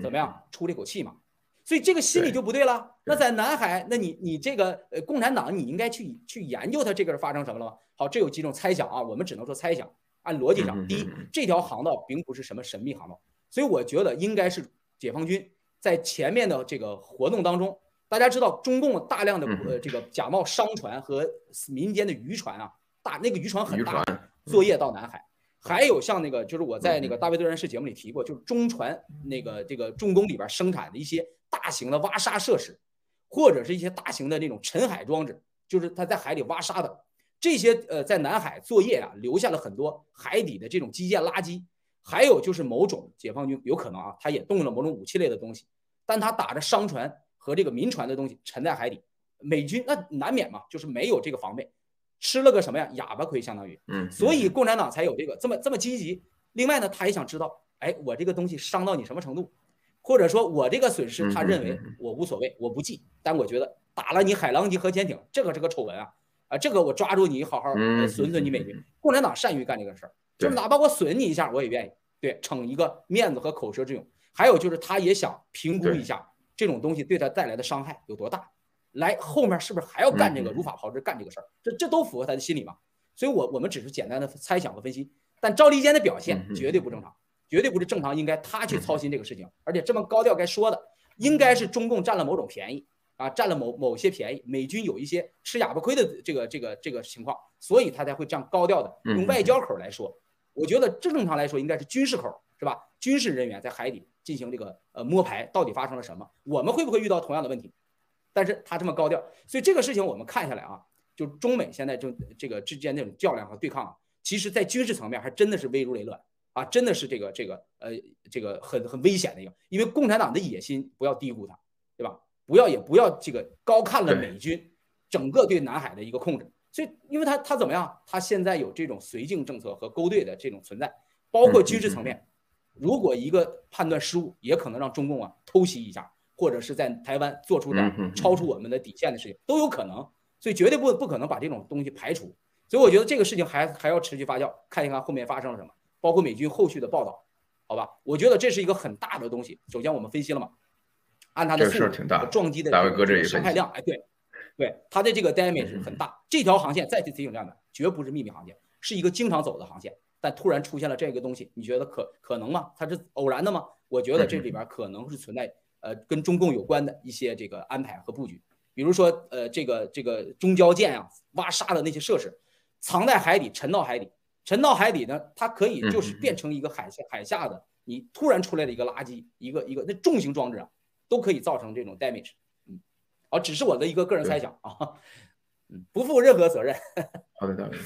怎么样出这口气嘛？所以这个心理就不对了。那在南海，那你你这个呃共产党，你应该去去研究它这个发生什么了吗？好，这有几种猜想啊，我们只能说猜想。按逻辑上，第一，这条航道并不是什么神秘航道，所以我觉得应该是解放军在前面的这个活动当中，大家知道中共大量的呃这个假冒商船和民间的渔船啊。大那个渔船很大，作业到南海，还有像那个，就是我在那个大卫多人士节目里提过，就是中船那个这个重工里边生产的一些大型的挖沙设施，或者是一些大型的那种沉海装置，就是它在海里挖沙的这些呃，在南海作业啊，留下了很多海底的这种基建垃圾，还有就是某种解放军有可能啊，他也动用了某种武器类的东西，但他打着商船和这个民船的东西沉在海底，美军那难免嘛，就是没有这个防备。吃了个什么呀？哑巴亏，相当于，嗯，所以共产党才有这个这么这么积极。另外呢，他也想知道，哎，我这个东西伤到你什么程度，或者说我这个损失，他认为我无所谓，我不计。但我觉得打了你海狼级核潜艇，这个是个丑闻啊，啊，这个我抓住你，好好损损你美军。共产党善于干这个事儿，就是哪怕我损你一下，我也愿意，对，逞一个面子和口舌之勇。还有就是他也想评估一下这种东西对他带来的伤害有多大。来后面是不是还要干这个如法炮制干这个事儿？这这都符合他的心理嘛？所以，我我们只是简单的猜想和分析。但赵立坚的表现绝对不正常，绝对不是正常，应该他去操心这个事情。而且这么高调该说的，应该是中共占了某种便宜啊，占了某某些便宜，美军有一些吃哑巴亏的这个这个这个情况，所以他才会这样高调的用外交口来说。我觉得正常来说应该是军事口，是吧？军事人员在海底进行这个呃摸排，到底发生了什么？我们会不会遇到同样的问题？但是他这么高调，所以这个事情我们看下来啊，就中美现在就这个之间那种较量和对抗啊，其实在军事层面还真的是危如累卵啊，真的是这个这个呃这个很很危险的一个，因为共产党的野心不要低估它，对吧？不要也不要这个高看了美军整个对南海的一个控制，所以，因为他他怎么样？他现在有这种绥靖政策和勾兑的这种存在，包括军事层面。如果一个判断失误，也可能让中共啊偷袭一下，或者是在台湾做出点超出我们的底线的事情，都有可能。所以绝对不不可能把这种东西排除。所以我觉得这个事情还还要持续发酵，看一看后面发生了什么，包括美军后续的报道，好吧？我觉得这是一个很大的东西。首先我们分析了嘛，按它的速度撞击的伤害量，哎，对。对它的这个 damage 很大，这条航线再次提醒这样的，绝不是秘密航线，是一个经常走的航线。但突然出现了这个东西，你觉得可可能吗？它是偶然的吗？我觉得这里边可能是存在呃跟中共有关的一些这个安排和布局，比如说呃这个这个中交舰啊挖沙的那些设施，藏在海底沉到海底，沉到海底呢，它可以就是变成一个海下海下的你突然出来的一个垃圾，一个一个那重型装置啊，都可以造成这种 damage。嗯哦，只是我的一个个人猜想啊，嗯，不负任何责任。好的，大哥，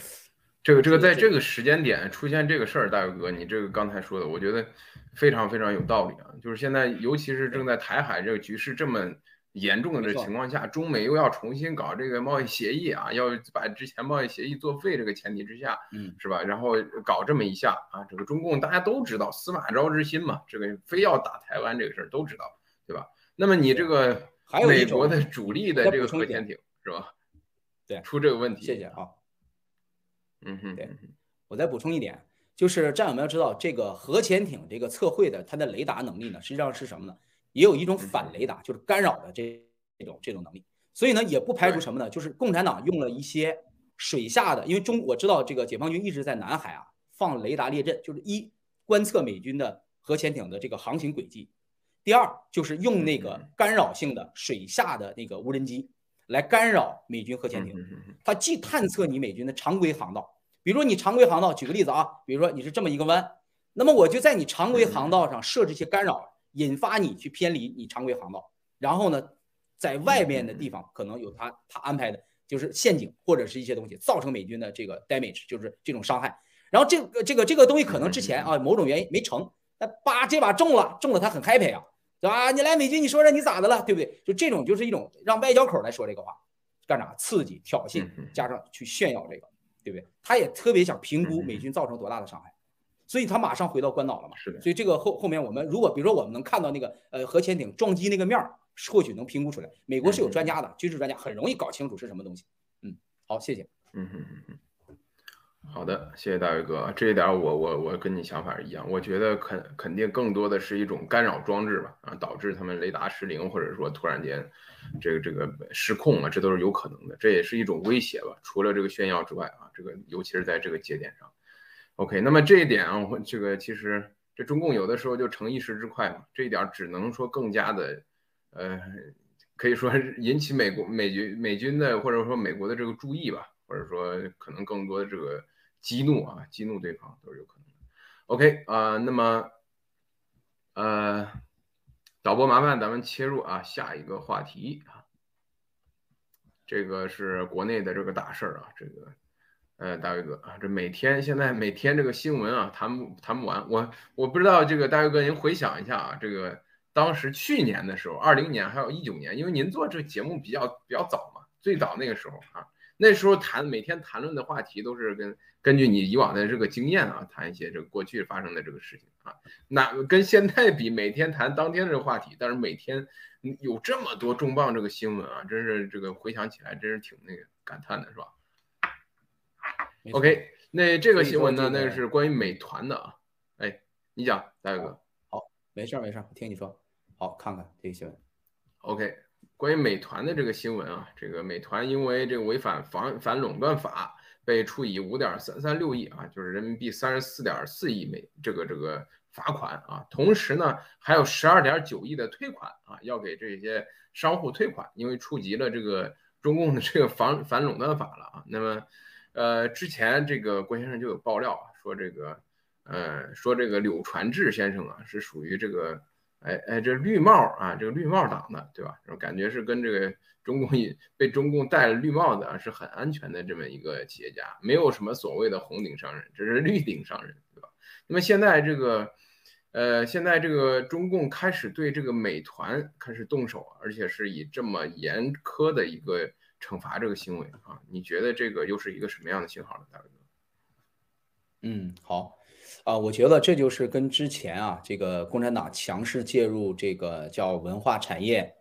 这个这个在这个时间点出现这个事儿，大哥，你这个刚才说的，我觉得非常非常有道理啊。就是现在，尤其是正在台海这个局势这么严重的这情况下，中美又要重新搞这个贸易协议啊，要把之前贸易协议作废这个前提之下，嗯，是吧？然后搞这么一下啊，这个中共大家都知道司马昭之心嘛，这个非要打台湾这个事儿都知道，对吧？那么你这个。还有美国的主力的这个核潜艇是吧？对，出这个问题。谢谢啊。嗯哼，对，我再补充一点，就是战友们要知道，这个核潜艇这个测绘的它的雷达能力呢，实际上是什么呢？也有一种反雷达，就是干扰的这这种这种能力。所以呢，也不排除什么呢？就是共产党用了一些水下的，因为中我知道这个解放军一直在南海啊放雷达列阵，就是一观测美军的核潜艇的这个航行轨迹。第二就是用那个干扰性的水下的那个无人机来干扰美军核潜艇，它既探测你美军的常规航道，比如说你常规航道，举个例子啊，比如说你是这么一个弯，那么我就在你常规航道上设置一些干扰，引发你去偏离你常规航道，然后呢，在外面的地方可能有他他安排的就是陷阱或者是一些东西，造成美军的这个 damage，就是这种伤害，然后这个这个这个东西可能之前啊某种原因没成，那叭这把中了，中了他很 happy 啊。对吧？你来美军，你说说你咋的了？对不对？就这种就是一种让外交口来说这个话，干啥？刺激、挑衅，加上去炫耀这个，对不对？他也特别想评估美军造成多大的伤害，所以他马上回到关岛了嘛。是的。所以这个后后面我们如果比如说我们能看到那个呃核潜艇撞击那个面儿，或许能评估出来。美国是有专家的，军事专家很容易搞清楚是什么东西。嗯，好，谢谢。嗯嗯嗯嗯。好的，谢谢大卫哥，这一点我我我跟你想法一样，我觉得肯肯定更多的是一种干扰装置吧，啊，导致他们雷达失灵，或者说突然间这个这个失控啊，这都是有可能的，这也是一种威胁吧。除了这个炫耀之外啊，这个尤其是在这个节点上，OK，那么这一点啊，我这个其实这中共有的时候就逞一时之快嘛，这一点只能说更加的，呃，可以说引起美国美军美军的或者说美国的这个注意吧，或者说可能更多的这个。激怒啊，激怒对方都是有可能的。OK 啊，那么呃，导播麻烦咱们切入啊下一个话题啊，这个是国内的这个大事儿啊，这个呃大卫哥啊，这每天现在每天这个新闻啊谈不谈不完，我我不知道这个大卫哥您回想一下啊，这个当时去年的时候，二零年还有一九年，因为您做这个节目比较比较早嘛，最早那个时候啊。那时候谈每天谈论的话题都是跟根据你以往的这个经验啊，谈一些这个过去发生的这个事情啊。那跟现在比，每天谈当天的这个话题，但是每天有这么多重磅这个新闻啊，真是这个回想起来真是挺那个感叹的，是吧？OK，那这个新闻呢，那是关于美团的啊。哎，你讲，大哥。好，没事儿没事儿，听你说。好，看看这个新闻。OK。关于美团的这个新闻啊，这个美团因为这个违反反反垄断法，被处以五点三三六亿啊，就是人民币三十四点四亿美这个这个罚款啊，同时呢还有十二点九亿的退款啊，要给这些商户退款，因为触及了这个中共的这个反反垄断法了啊。那么，呃，之前这个郭先生就有爆料啊，说这个，呃，说这个柳传志先生啊是属于这个。哎哎，这绿帽啊，这个绿帽党的，对吧？感觉是跟这个中共被中共戴了绿帽子啊，是很安全的这么一个企业家，没有什么所谓的红顶商人，这是绿顶商人，对吧？那么现在这个，呃，现在这个中共开始对这个美团开始动手，而且是以这么严苛的一个惩罚这个行为啊，你觉得这个又是一个什么样的信号呢，大哥？嗯，好，啊，我觉得这就是跟之前啊，这个共产党强势介入这个叫文化产业，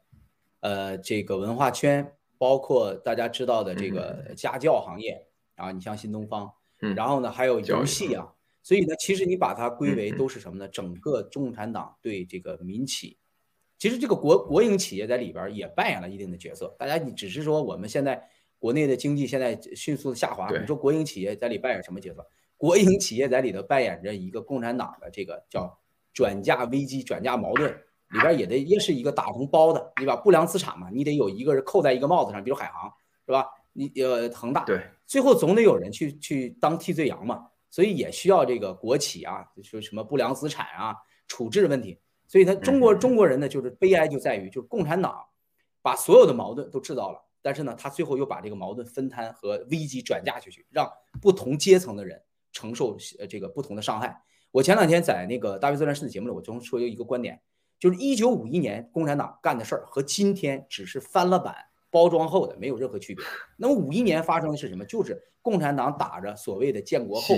呃，这个文化圈，包括大家知道的这个家教行业啊，你像新东方，然后呢还有游戏啊，所以呢，其实你把它归为都是什么呢？整个共产党对这个民企，其实这个国国营企业在里边也扮演了一定的角色。大家你只是说我们现在国内的经济现在迅速的下滑，你说国营企业在里扮演什么角色？国营企业在里头扮演着一个共产党的这个叫转嫁危机、转嫁矛盾里边也得也是一个打红包的，对吧？不良资产嘛，你得有一个人扣在一个帽子上，比如海航，是吧？你呃恒大，对，最后总得有人去去当替罪羊嘛，所以也需要这个国企啊，说什么不良资产啊处置问题。所以他中国中国人呢，就是悲哀就在于，就是共产党把所有的矛盾都制造了，但是呢，他最后又把这个矛盾分摊和危机转嫁出去，让不同阶层的人。承受呃这个不同的伤害。我前两天在那个大卫作战室的节目里，我总说有一个观点，就是一九五一年共产党干的事儿和今天只是翻了版包装后的没有任何区别。那么五一年发生的是什么？就是共产党打着所谓的建国后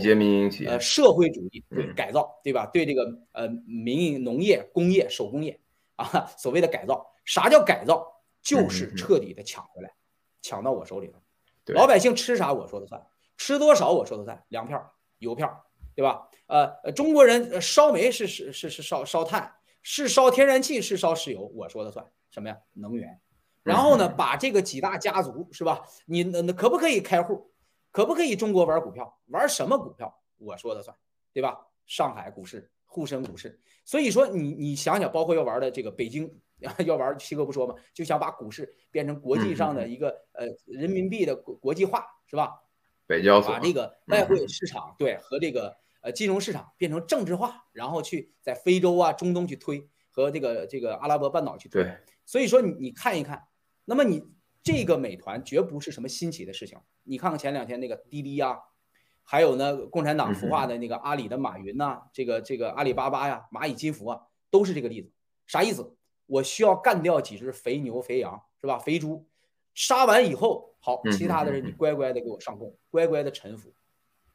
呃社会主义改造对吧？对这个呃民营农业、工业、手工业啊 所谓的改造。啥叫改造？就是彻底的抢回来，抢到我手里头。老百姓吃啥我说了算，吃多少我说了算，粮票。邮票，对吧？呃呃，中国人烧煤是是是是烧烧炭，是烧天然气，是烧石油，我说的算，什么呀？能源。然后呢，把这个几大家族是吧？你那那可不可以开户？可不可以中国玩股票？玩什么股票？我说的算，对吧？上海股市、沪深股市。所以说，你你想想，包括要玩的这个北京，要玩七哥不说嘛，就想把股市变成国际上的一个呃人民币的国国际化，是吧？北交所把这个外汇市场对和这个呃金融市场变成政治化，然后去在非洲啊、中东去推，和这个这个阿拉伯半岛去推。所以说你你看一看，那么你这个美团绝不是什么新奇的事情。你看看前两天那个滴滴呀，还有呢共产党孵化的那个阿里的马云呐，这个这个阿里巴巴呀、蚂蚁金服啊，都是这个例子。啥意思？我需要干掉几只肥牛、肥羊，是吧？肥猪。杀完以后，好，其他的人你乖乖的给我上供，乖乖的臣服。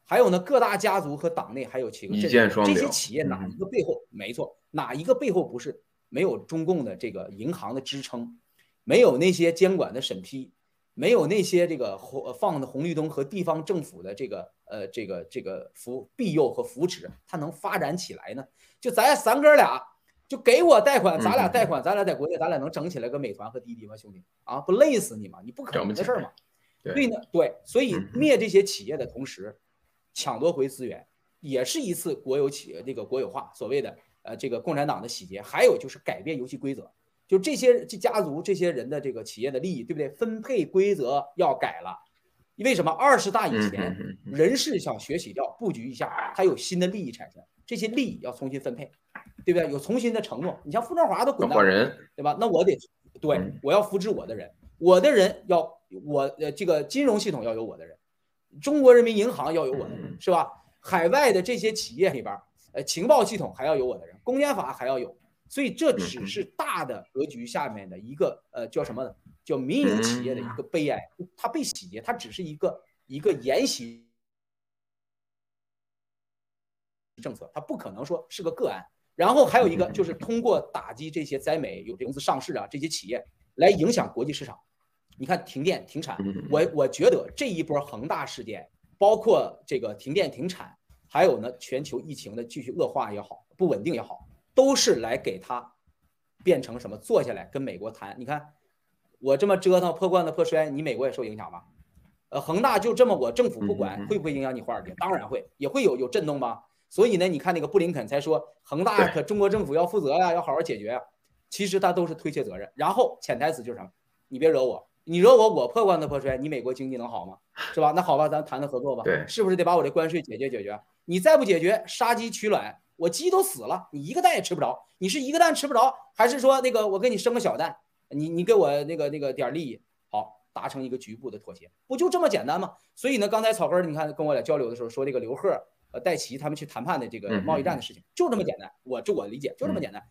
还有呢，各大家族和党内还有几个这些企业哪一个背后？没错，哪一个背后不是没有中共的这个银行的支撑，没有那些监管的审批，没有那些这个红放的红绿灯和地方政府的这个呃这个这个扶庇佑和扶持，它能发展起来呢？就咱三哥俩。就给我贷款，咱俩贷款，咱俩在国内，咱俩能整起来个美团和滴滴吗，兄弟啊，不累死你吗？你不可能的事儿嘛。对呢，对，所以灭这些企业的同时，抢夺回资源，也是一次国有企业这个国有化，所谓的呃这个共产党的洗劫。还有就是改变游戏规则，就这些这家族这些人的这个企业的利益，对不对？分配规则要改了。为什么二十大以前人事想学习掉布局一下，他有新的利益产生，这些利益要重新分配。对不对？有重新的承诺。你像傅政华都滚蛋，对吧？那我得对，我要扶持我的人，我的人要我呃，这个金融系统要有我的人，中国人民银行要有我的人，是吧？海外的这些企业里边，呃，情报系统还要有我的人，公检法还要有。所以这只是大的格局下面的一个呃，叫什么呢？叫民营企业的一个悲哀，它被洗劫，它只是一个一个沿袭政策，它不可能说是个个案。然后还有一个就是通过打击这些在美有公司上市啊这些企业来影响国际市场。你看停电停产，我我觉得这一波恒大事件，包括这个停电停产，还有呢全球疫情的继续恶化也好，不稳定也好，都是来给它变成什么？坐下来跟美国谈。你看我这么折腾破罐子破摔，你美国也受影响吧？呃，恒大就这么我政府不管，会不会影响你华尔街？当然会，也会有有震动吧。所以呢，你看那个布林肯才说恒大可中国政府要负责呀，要好好解决呀。其实他都是推卸责任，然后潜台词就是什么？你别惹我，你惹我，我破罐子破摔，你美国经济能好吗？是吧？那好吧，咱谈谈合作吧。对，是不是得把我这关税解决解决？你再不解决，杀鸡取卵，我鸡都死了，你一个蛋也吃不着。你是一个蛋吃不着，还是说那个我给你生个小蛋？你你给我那个那个点利益，好达成一个局部的妥协，不就这么简单吗？所以呢，刚才草根你看跟我俩交流的时候说这个刘贺。呃，戴奇他们去谈判的这个贸易战的事情，就这么简单。我就我理解，就这么简单。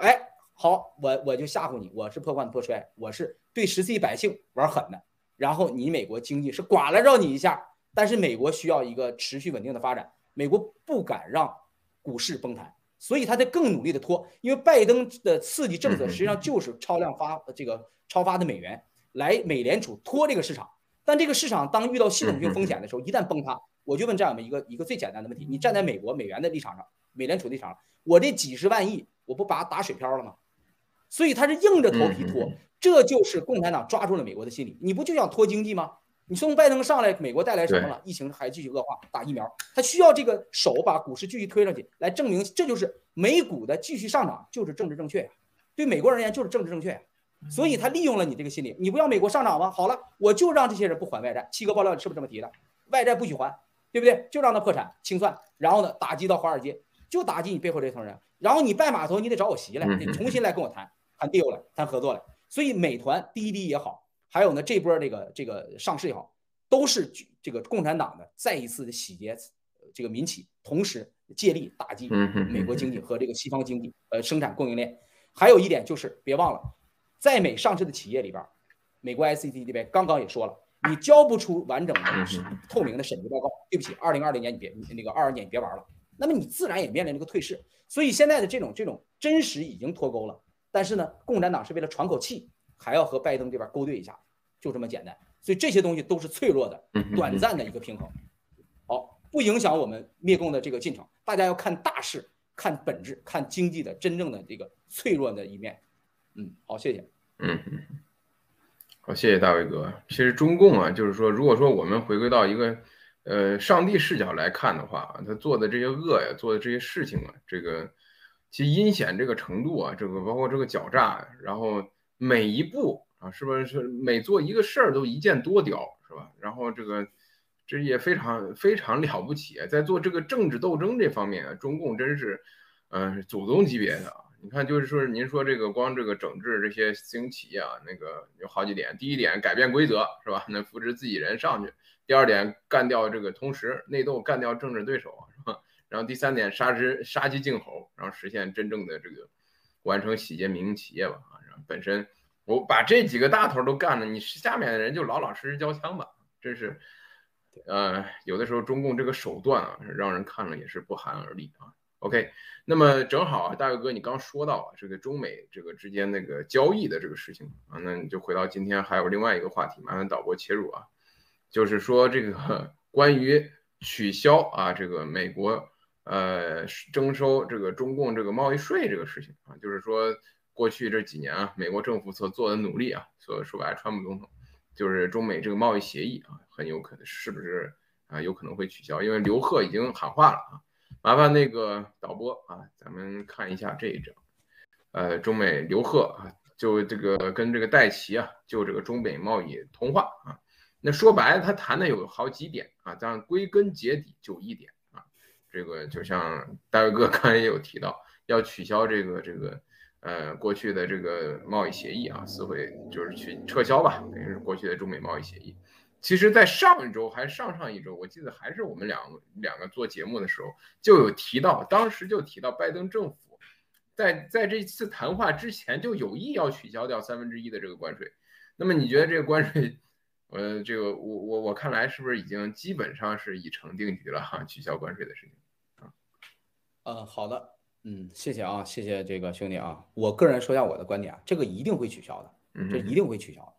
哎，好，我我就吓唬你，我是破罐子破摔，我是对十四亿百姓玩狠的。然后你美国经济是刮了着你一下，但是美国需要一个持续稳定的发展，美国不敢让股市崩盘，所以他在更努力的拖，因为拜登的刺激政策实际上就是超量发这个超发的美元来美联储拖这个市场，但这个市场当遇到系统性风险的时候，一旦崩塌，我就问战友们一个一个最简单的问题：你站在美国美元的立场上，美联储立场上，我这几十万亿，我不把它打水漂了吗？所以他是硬着头皮拖。这就是共产党抓住了美国的心理，你不就想拖经济吗？你从拜登上来，美国带来什么了？疫情还继续恶化，打疫苗，他需要这个手把股市继续推上去，来证明这就是美股的继续上涨就是政治正确呀，对美国人而言就是政治正确呀。所以他利用了你这个心理，你不要美国上涨吗？好了，我就让这些人不还外债。七哥爆料是不是这么提的？外债不许还，对不对？就让他破产清算，然后呢，打击到华尔街，就打击你背后这层人，然后你拜码头，你得找我席来，你重新来跟我谈谈 deal 来，谈合作来。所以，美团、滴滴也好，还有呢这波这个这个上市也好，都是这个共产党的再一次的洗劫这个民企，同时借力打击美国经济和这个西方经济，呃，生产供应链。还有一点就是，别忘了，在美上市的企业里边，美国 SEC 这边刚刚也说了，你交不出完整的透明的审计报告，对不起，二零二零年你别那个二二年你别玩了，那么你自然也面临这个退市。所以现在的这种这种真实已经脱钩了。但是呢，共产党是为了喘口气，还要和拜登这边勾兑一下，就这么简单。所以这些东西都是脆弱的、短暂的一个平衡。好，不影响我们灭共的这个进程。大家要看大势，看本质，看经济的真正的这个脆弱的一面。嗯，好，谢谢。嗯嗯，好，谢谢大卫哥。其实中共啊，就是说，如果说我们回归到一个呃上帝视角来看的话，他做的这些恶呀，做的这些事情啊，这个。其阴险这个程度啊，这个包括这个狡诈，然后每一步啊，是不是每做一个事儿都一箭多雕，是吧？然后这个这也非常非常了不起，在做这个政治斗争这方面啊，中共真是，嗯，祖宗级别的啊。你看，就是说您说这个光这个整治这些私营企业啊，那个有好几点。第一点，改变规则，是吧？那扶持自己人上去。第二点，干掉这个同时内斗，干掉政治对手，是吧？然后第三点，杀之杀鸡儆猴，然后实现真正的这个完成洗劫民营企业吧啊！然后本身我把这几个大头都干了，你下面的人就老老实实交枪吧。真是，呃，有的时候中共这个手段啊，让人看了也是不寒而栗啊。OK，那么正好啊，大卫哥，你刚说到，这个中美这个之间那个交易的这个事情啊，那你就回到今天还有另外一个话题，麻烦导播切入啊，就是说这个 关于取消啊，这个美国。呃，征收这个中共这个贸易税这个事情啊，就是说过去这几年啊，美国政府所做的努力啊，所说白了，川普总统就是中美这个贸易协议啊，很有可能是不是啊，有可能会取消，因为刘鹤已经喊话了啊。麻烦那个导播啊，咱们看一下这一张，呃，中美刘贺啊，就这个跟这个戴奇啊，就这个中美贸易通话啊，那说白了，他谈的有好几点啊，但归根结底就一点啊。这个就像大卫哥刚才也有提到，要取消这个这个呃过去的这个贸易协议啊，撕毁就是去撤销吧，等于是过去的中美贸易协议。其实，在上一周还是上上一周，我记得还是我们两两个做节目的时候就有提到，当时就提到拜登政府在在这次谈话之前就有意要取消掉三分之一的这个关税。那么你觉得这个关税？呃，这个我我我看来是不是已经基本上是已成定局了哈？取消关税的事情啊。嗯，好的，嗯，谢谢啊，谢谢这个兄弟啊。我个人说一下我的观点啊，这个一定会取消的，这一定会取消，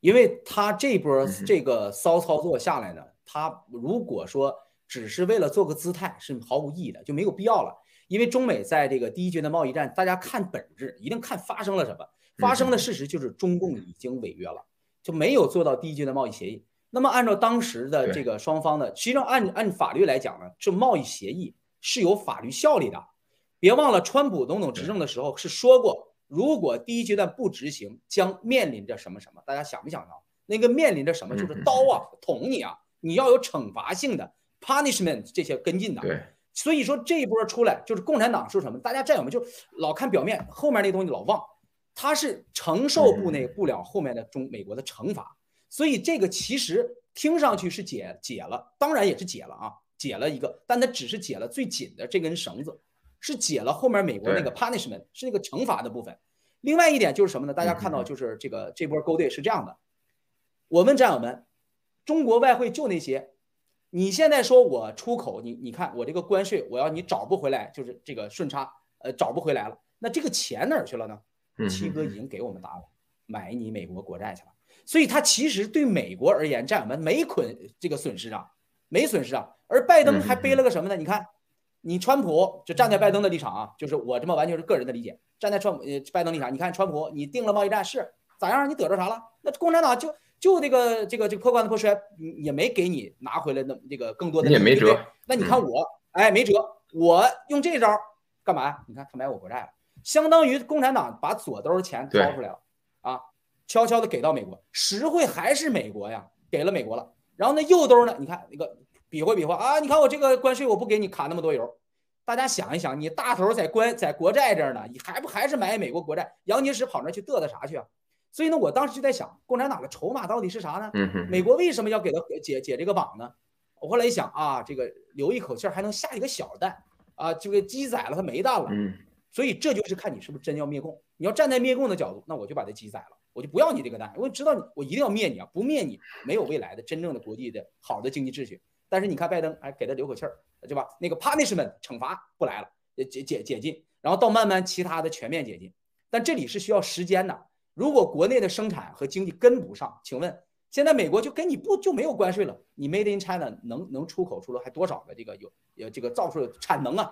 因为他这波这个骚操作下来呢，他如果说只是为了做个姿态，是毫无意义的，就没有必要了。因为中美在这个第一阶段贸易战，大家看本质，一定看发生了什么，发生的事实就是中共已经违约了。就没有做到第一阶段贸易协议。那么按照当时的这个双方的，实际上按按法律来讲呢，这贸易协议是有法律效力的。别忘了，川普总统执政的时候是说过，如果第一阶段不执行，将面临着什么什么。大家想没想到？那个面临着什么？就是刀啊，捅你啊！你要有惩罚性的 punishment 这些跟进的。对。所以说这一波出来，就是共产党说什么？大家战友们就老看表面，后面那东西老忘。他是承受不那不了后面的中美国的惩罚，所以这个其实听上去是解解了，当然也是解了啊，解了一个，但它只是解了最紧的这根绳子，是解了后面美国那个 punishment 是那个惩罚的部分。另外一点就是什么呢？大家看到就是这个这波勾兑是这样的，我问战友们，中国外汇就那些，你现在说我出口，你你看我这个关税，我要你找不回来，就是这个顺差，呃，找不回来了，那这个钱哪儿去了呢？七哥已经给我们答案，买你美国国债去了。所以他其实对美国而言，战友们没捆这个损失啊，没损失啊。而拜登还背了个什么呢？你看，你川普就站在拜登的立场啊，就是我这么完全是个人的理解，站在川呃拜登立场，你看川普你定了贸易战是咋样？你得着啥了？那共产党就就这个这个这个破罐子破摔，也没给你拿回来那这个更多的，也没辙。那你看我，哎，没辙，我用这招干嘛呀？你看他买我国债了，相当于共产党把左兜钱掏出来了啊。悄悄的给到美国，实惠还是美国呀，给了美国了。然后那右兜呢？你看那个比划比划啊，你看我这个关税我不给你卡那么多油。大家想一想，你大头在关在国债这儿呢，你还不还是买美国国债？杨洁篪跑那去嘚瑟啥去啊？所以呢，我当时就在想，共产党的筹码到底是啥呢？美国为什么要给他解解这个绑呢？我后来一想啊，这个留一口气还能下一个小蛋啊，这个鸡宰了它没蛋了。所以这就是看你是不是真要灭共。你要站在灭共的角度，那我就把它鸡宰了。我就不要你这个蛋，我知道你，我一定要灭你啊！不灭你，没有未来的真正的国际的好的经济秩序。但是你看拜登，哎，给他留口气儿，对吧？那个 punishment 惩罚不来了，解解解禁，然后到慢慢其他的全面解禁。但这里是需要时间的。如果国内的生产和经济跟不上，请问现在美国就给你不就没有关税了？你 made in China 能能出口出了还多少的这个有呃这个造出产能啊？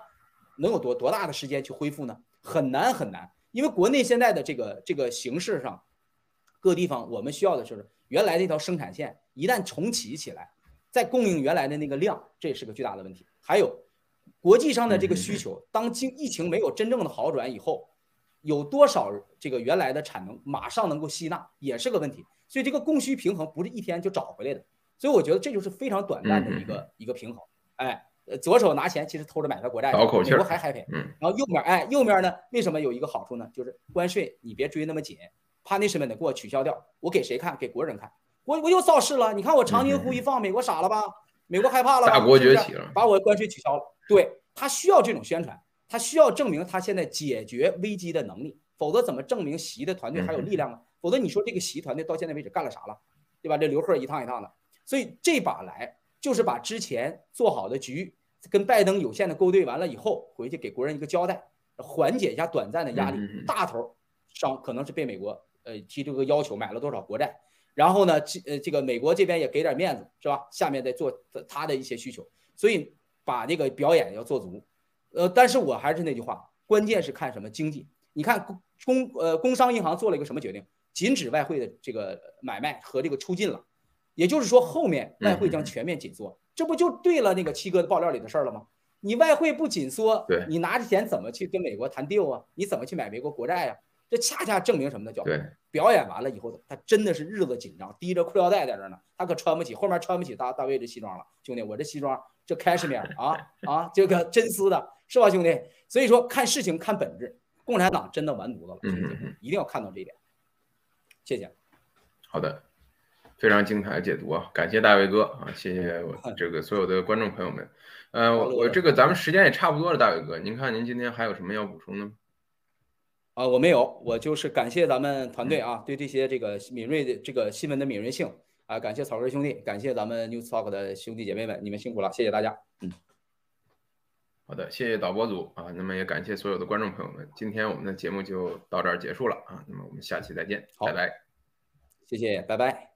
能有多多大的时间去恢复呢？很难很难，因为国内现在的这个这个形势上。各地方我们需要的就是原来那条生产线一旦重启起来，再供应原来的那个量，这也是个巨大的问题。还有国际上的这个需求，当经疫情没有真正的好转以后，有多少这个原来的产能马上能够吸纳，也是个问题。所以这个供需平衡不是一天就找回来的。所以我觉得这就是非常短暂的一个一个平衡。哎，左手拿钱，其实偷着买他国债，美国还 happy。然后右面，哎，右面呢，为什么有一个好处呢？就是关税你别追那么紧。punishment 给我取消掉，我给谁看？给国人看。我我又造势了，你看我长津湖一放，美国傻了吧？美国害怕了，大国崛起了，把我的关税取消了。对他需要这种宣传，他需要证明他现在解决危机的能力，否则怎么证明习的团队还有力量呢？否则你说这个习团队到现在为止干了啥了？对吧？这刘贺一趟一趟的，所以这把来就是把之前做好的局跟拜登有限的勾兑完了以后，回去给国人一个交代，缓解一下短暂的压力。大头上可能是被美国。呃，提这个要求，买了多少国债，然后呢，这呃这个美国这边也给点面子，是吧？下面再做他的一些需求，所以把那个表演要做足。呃，但是我还是那句话，关键是看什么经济。你看工工呃工商银行做了一个什么决定？禁止外汇的这个买卖和这个出境了，也就是说后面外汇将全面紧缩，这不就对了那个七哥的爆料里的事儿了吗？你外汇不紧缩，你拿着钱怎么去跟美国谈 deal 啊？你怎么去买美国国债呀？这恰恰证明什么呢？叫表演完了以后，他真的是日子紧张，提着裤腰带在这呢，他可穿不起，后面穿不起大大卫这西装了，兄弟，我这西装这开什面啊啊，这个真丝的，是吧，兄弟？所以说看事情看本质，共产党真的完犊子了，兄弟，一定要看到这一点。谢谢。好的，非常精彩的解读啊，感谢大卫哥啊，谢谢我这个所有的观众朋友们。呃，我这个咱们时间也差不多了，大卫哥，您看您今天还有什么要补充的吗？啊，我没有，我就是感谢咱们团队啊，对这些这个敏锐的这个新闻的敏锐性啊，感谢草根兄弟，感谢咱们 News Talk 的兄弟姐妹们，你们辛苦了，谢谢大家。嗯，好的，谢谢导播组啊，那么也感谢所有的观众朋友们，今天我们的节目就到这儿结束了啊，那么我们下期再见，拜拜，谢谢，拜拜。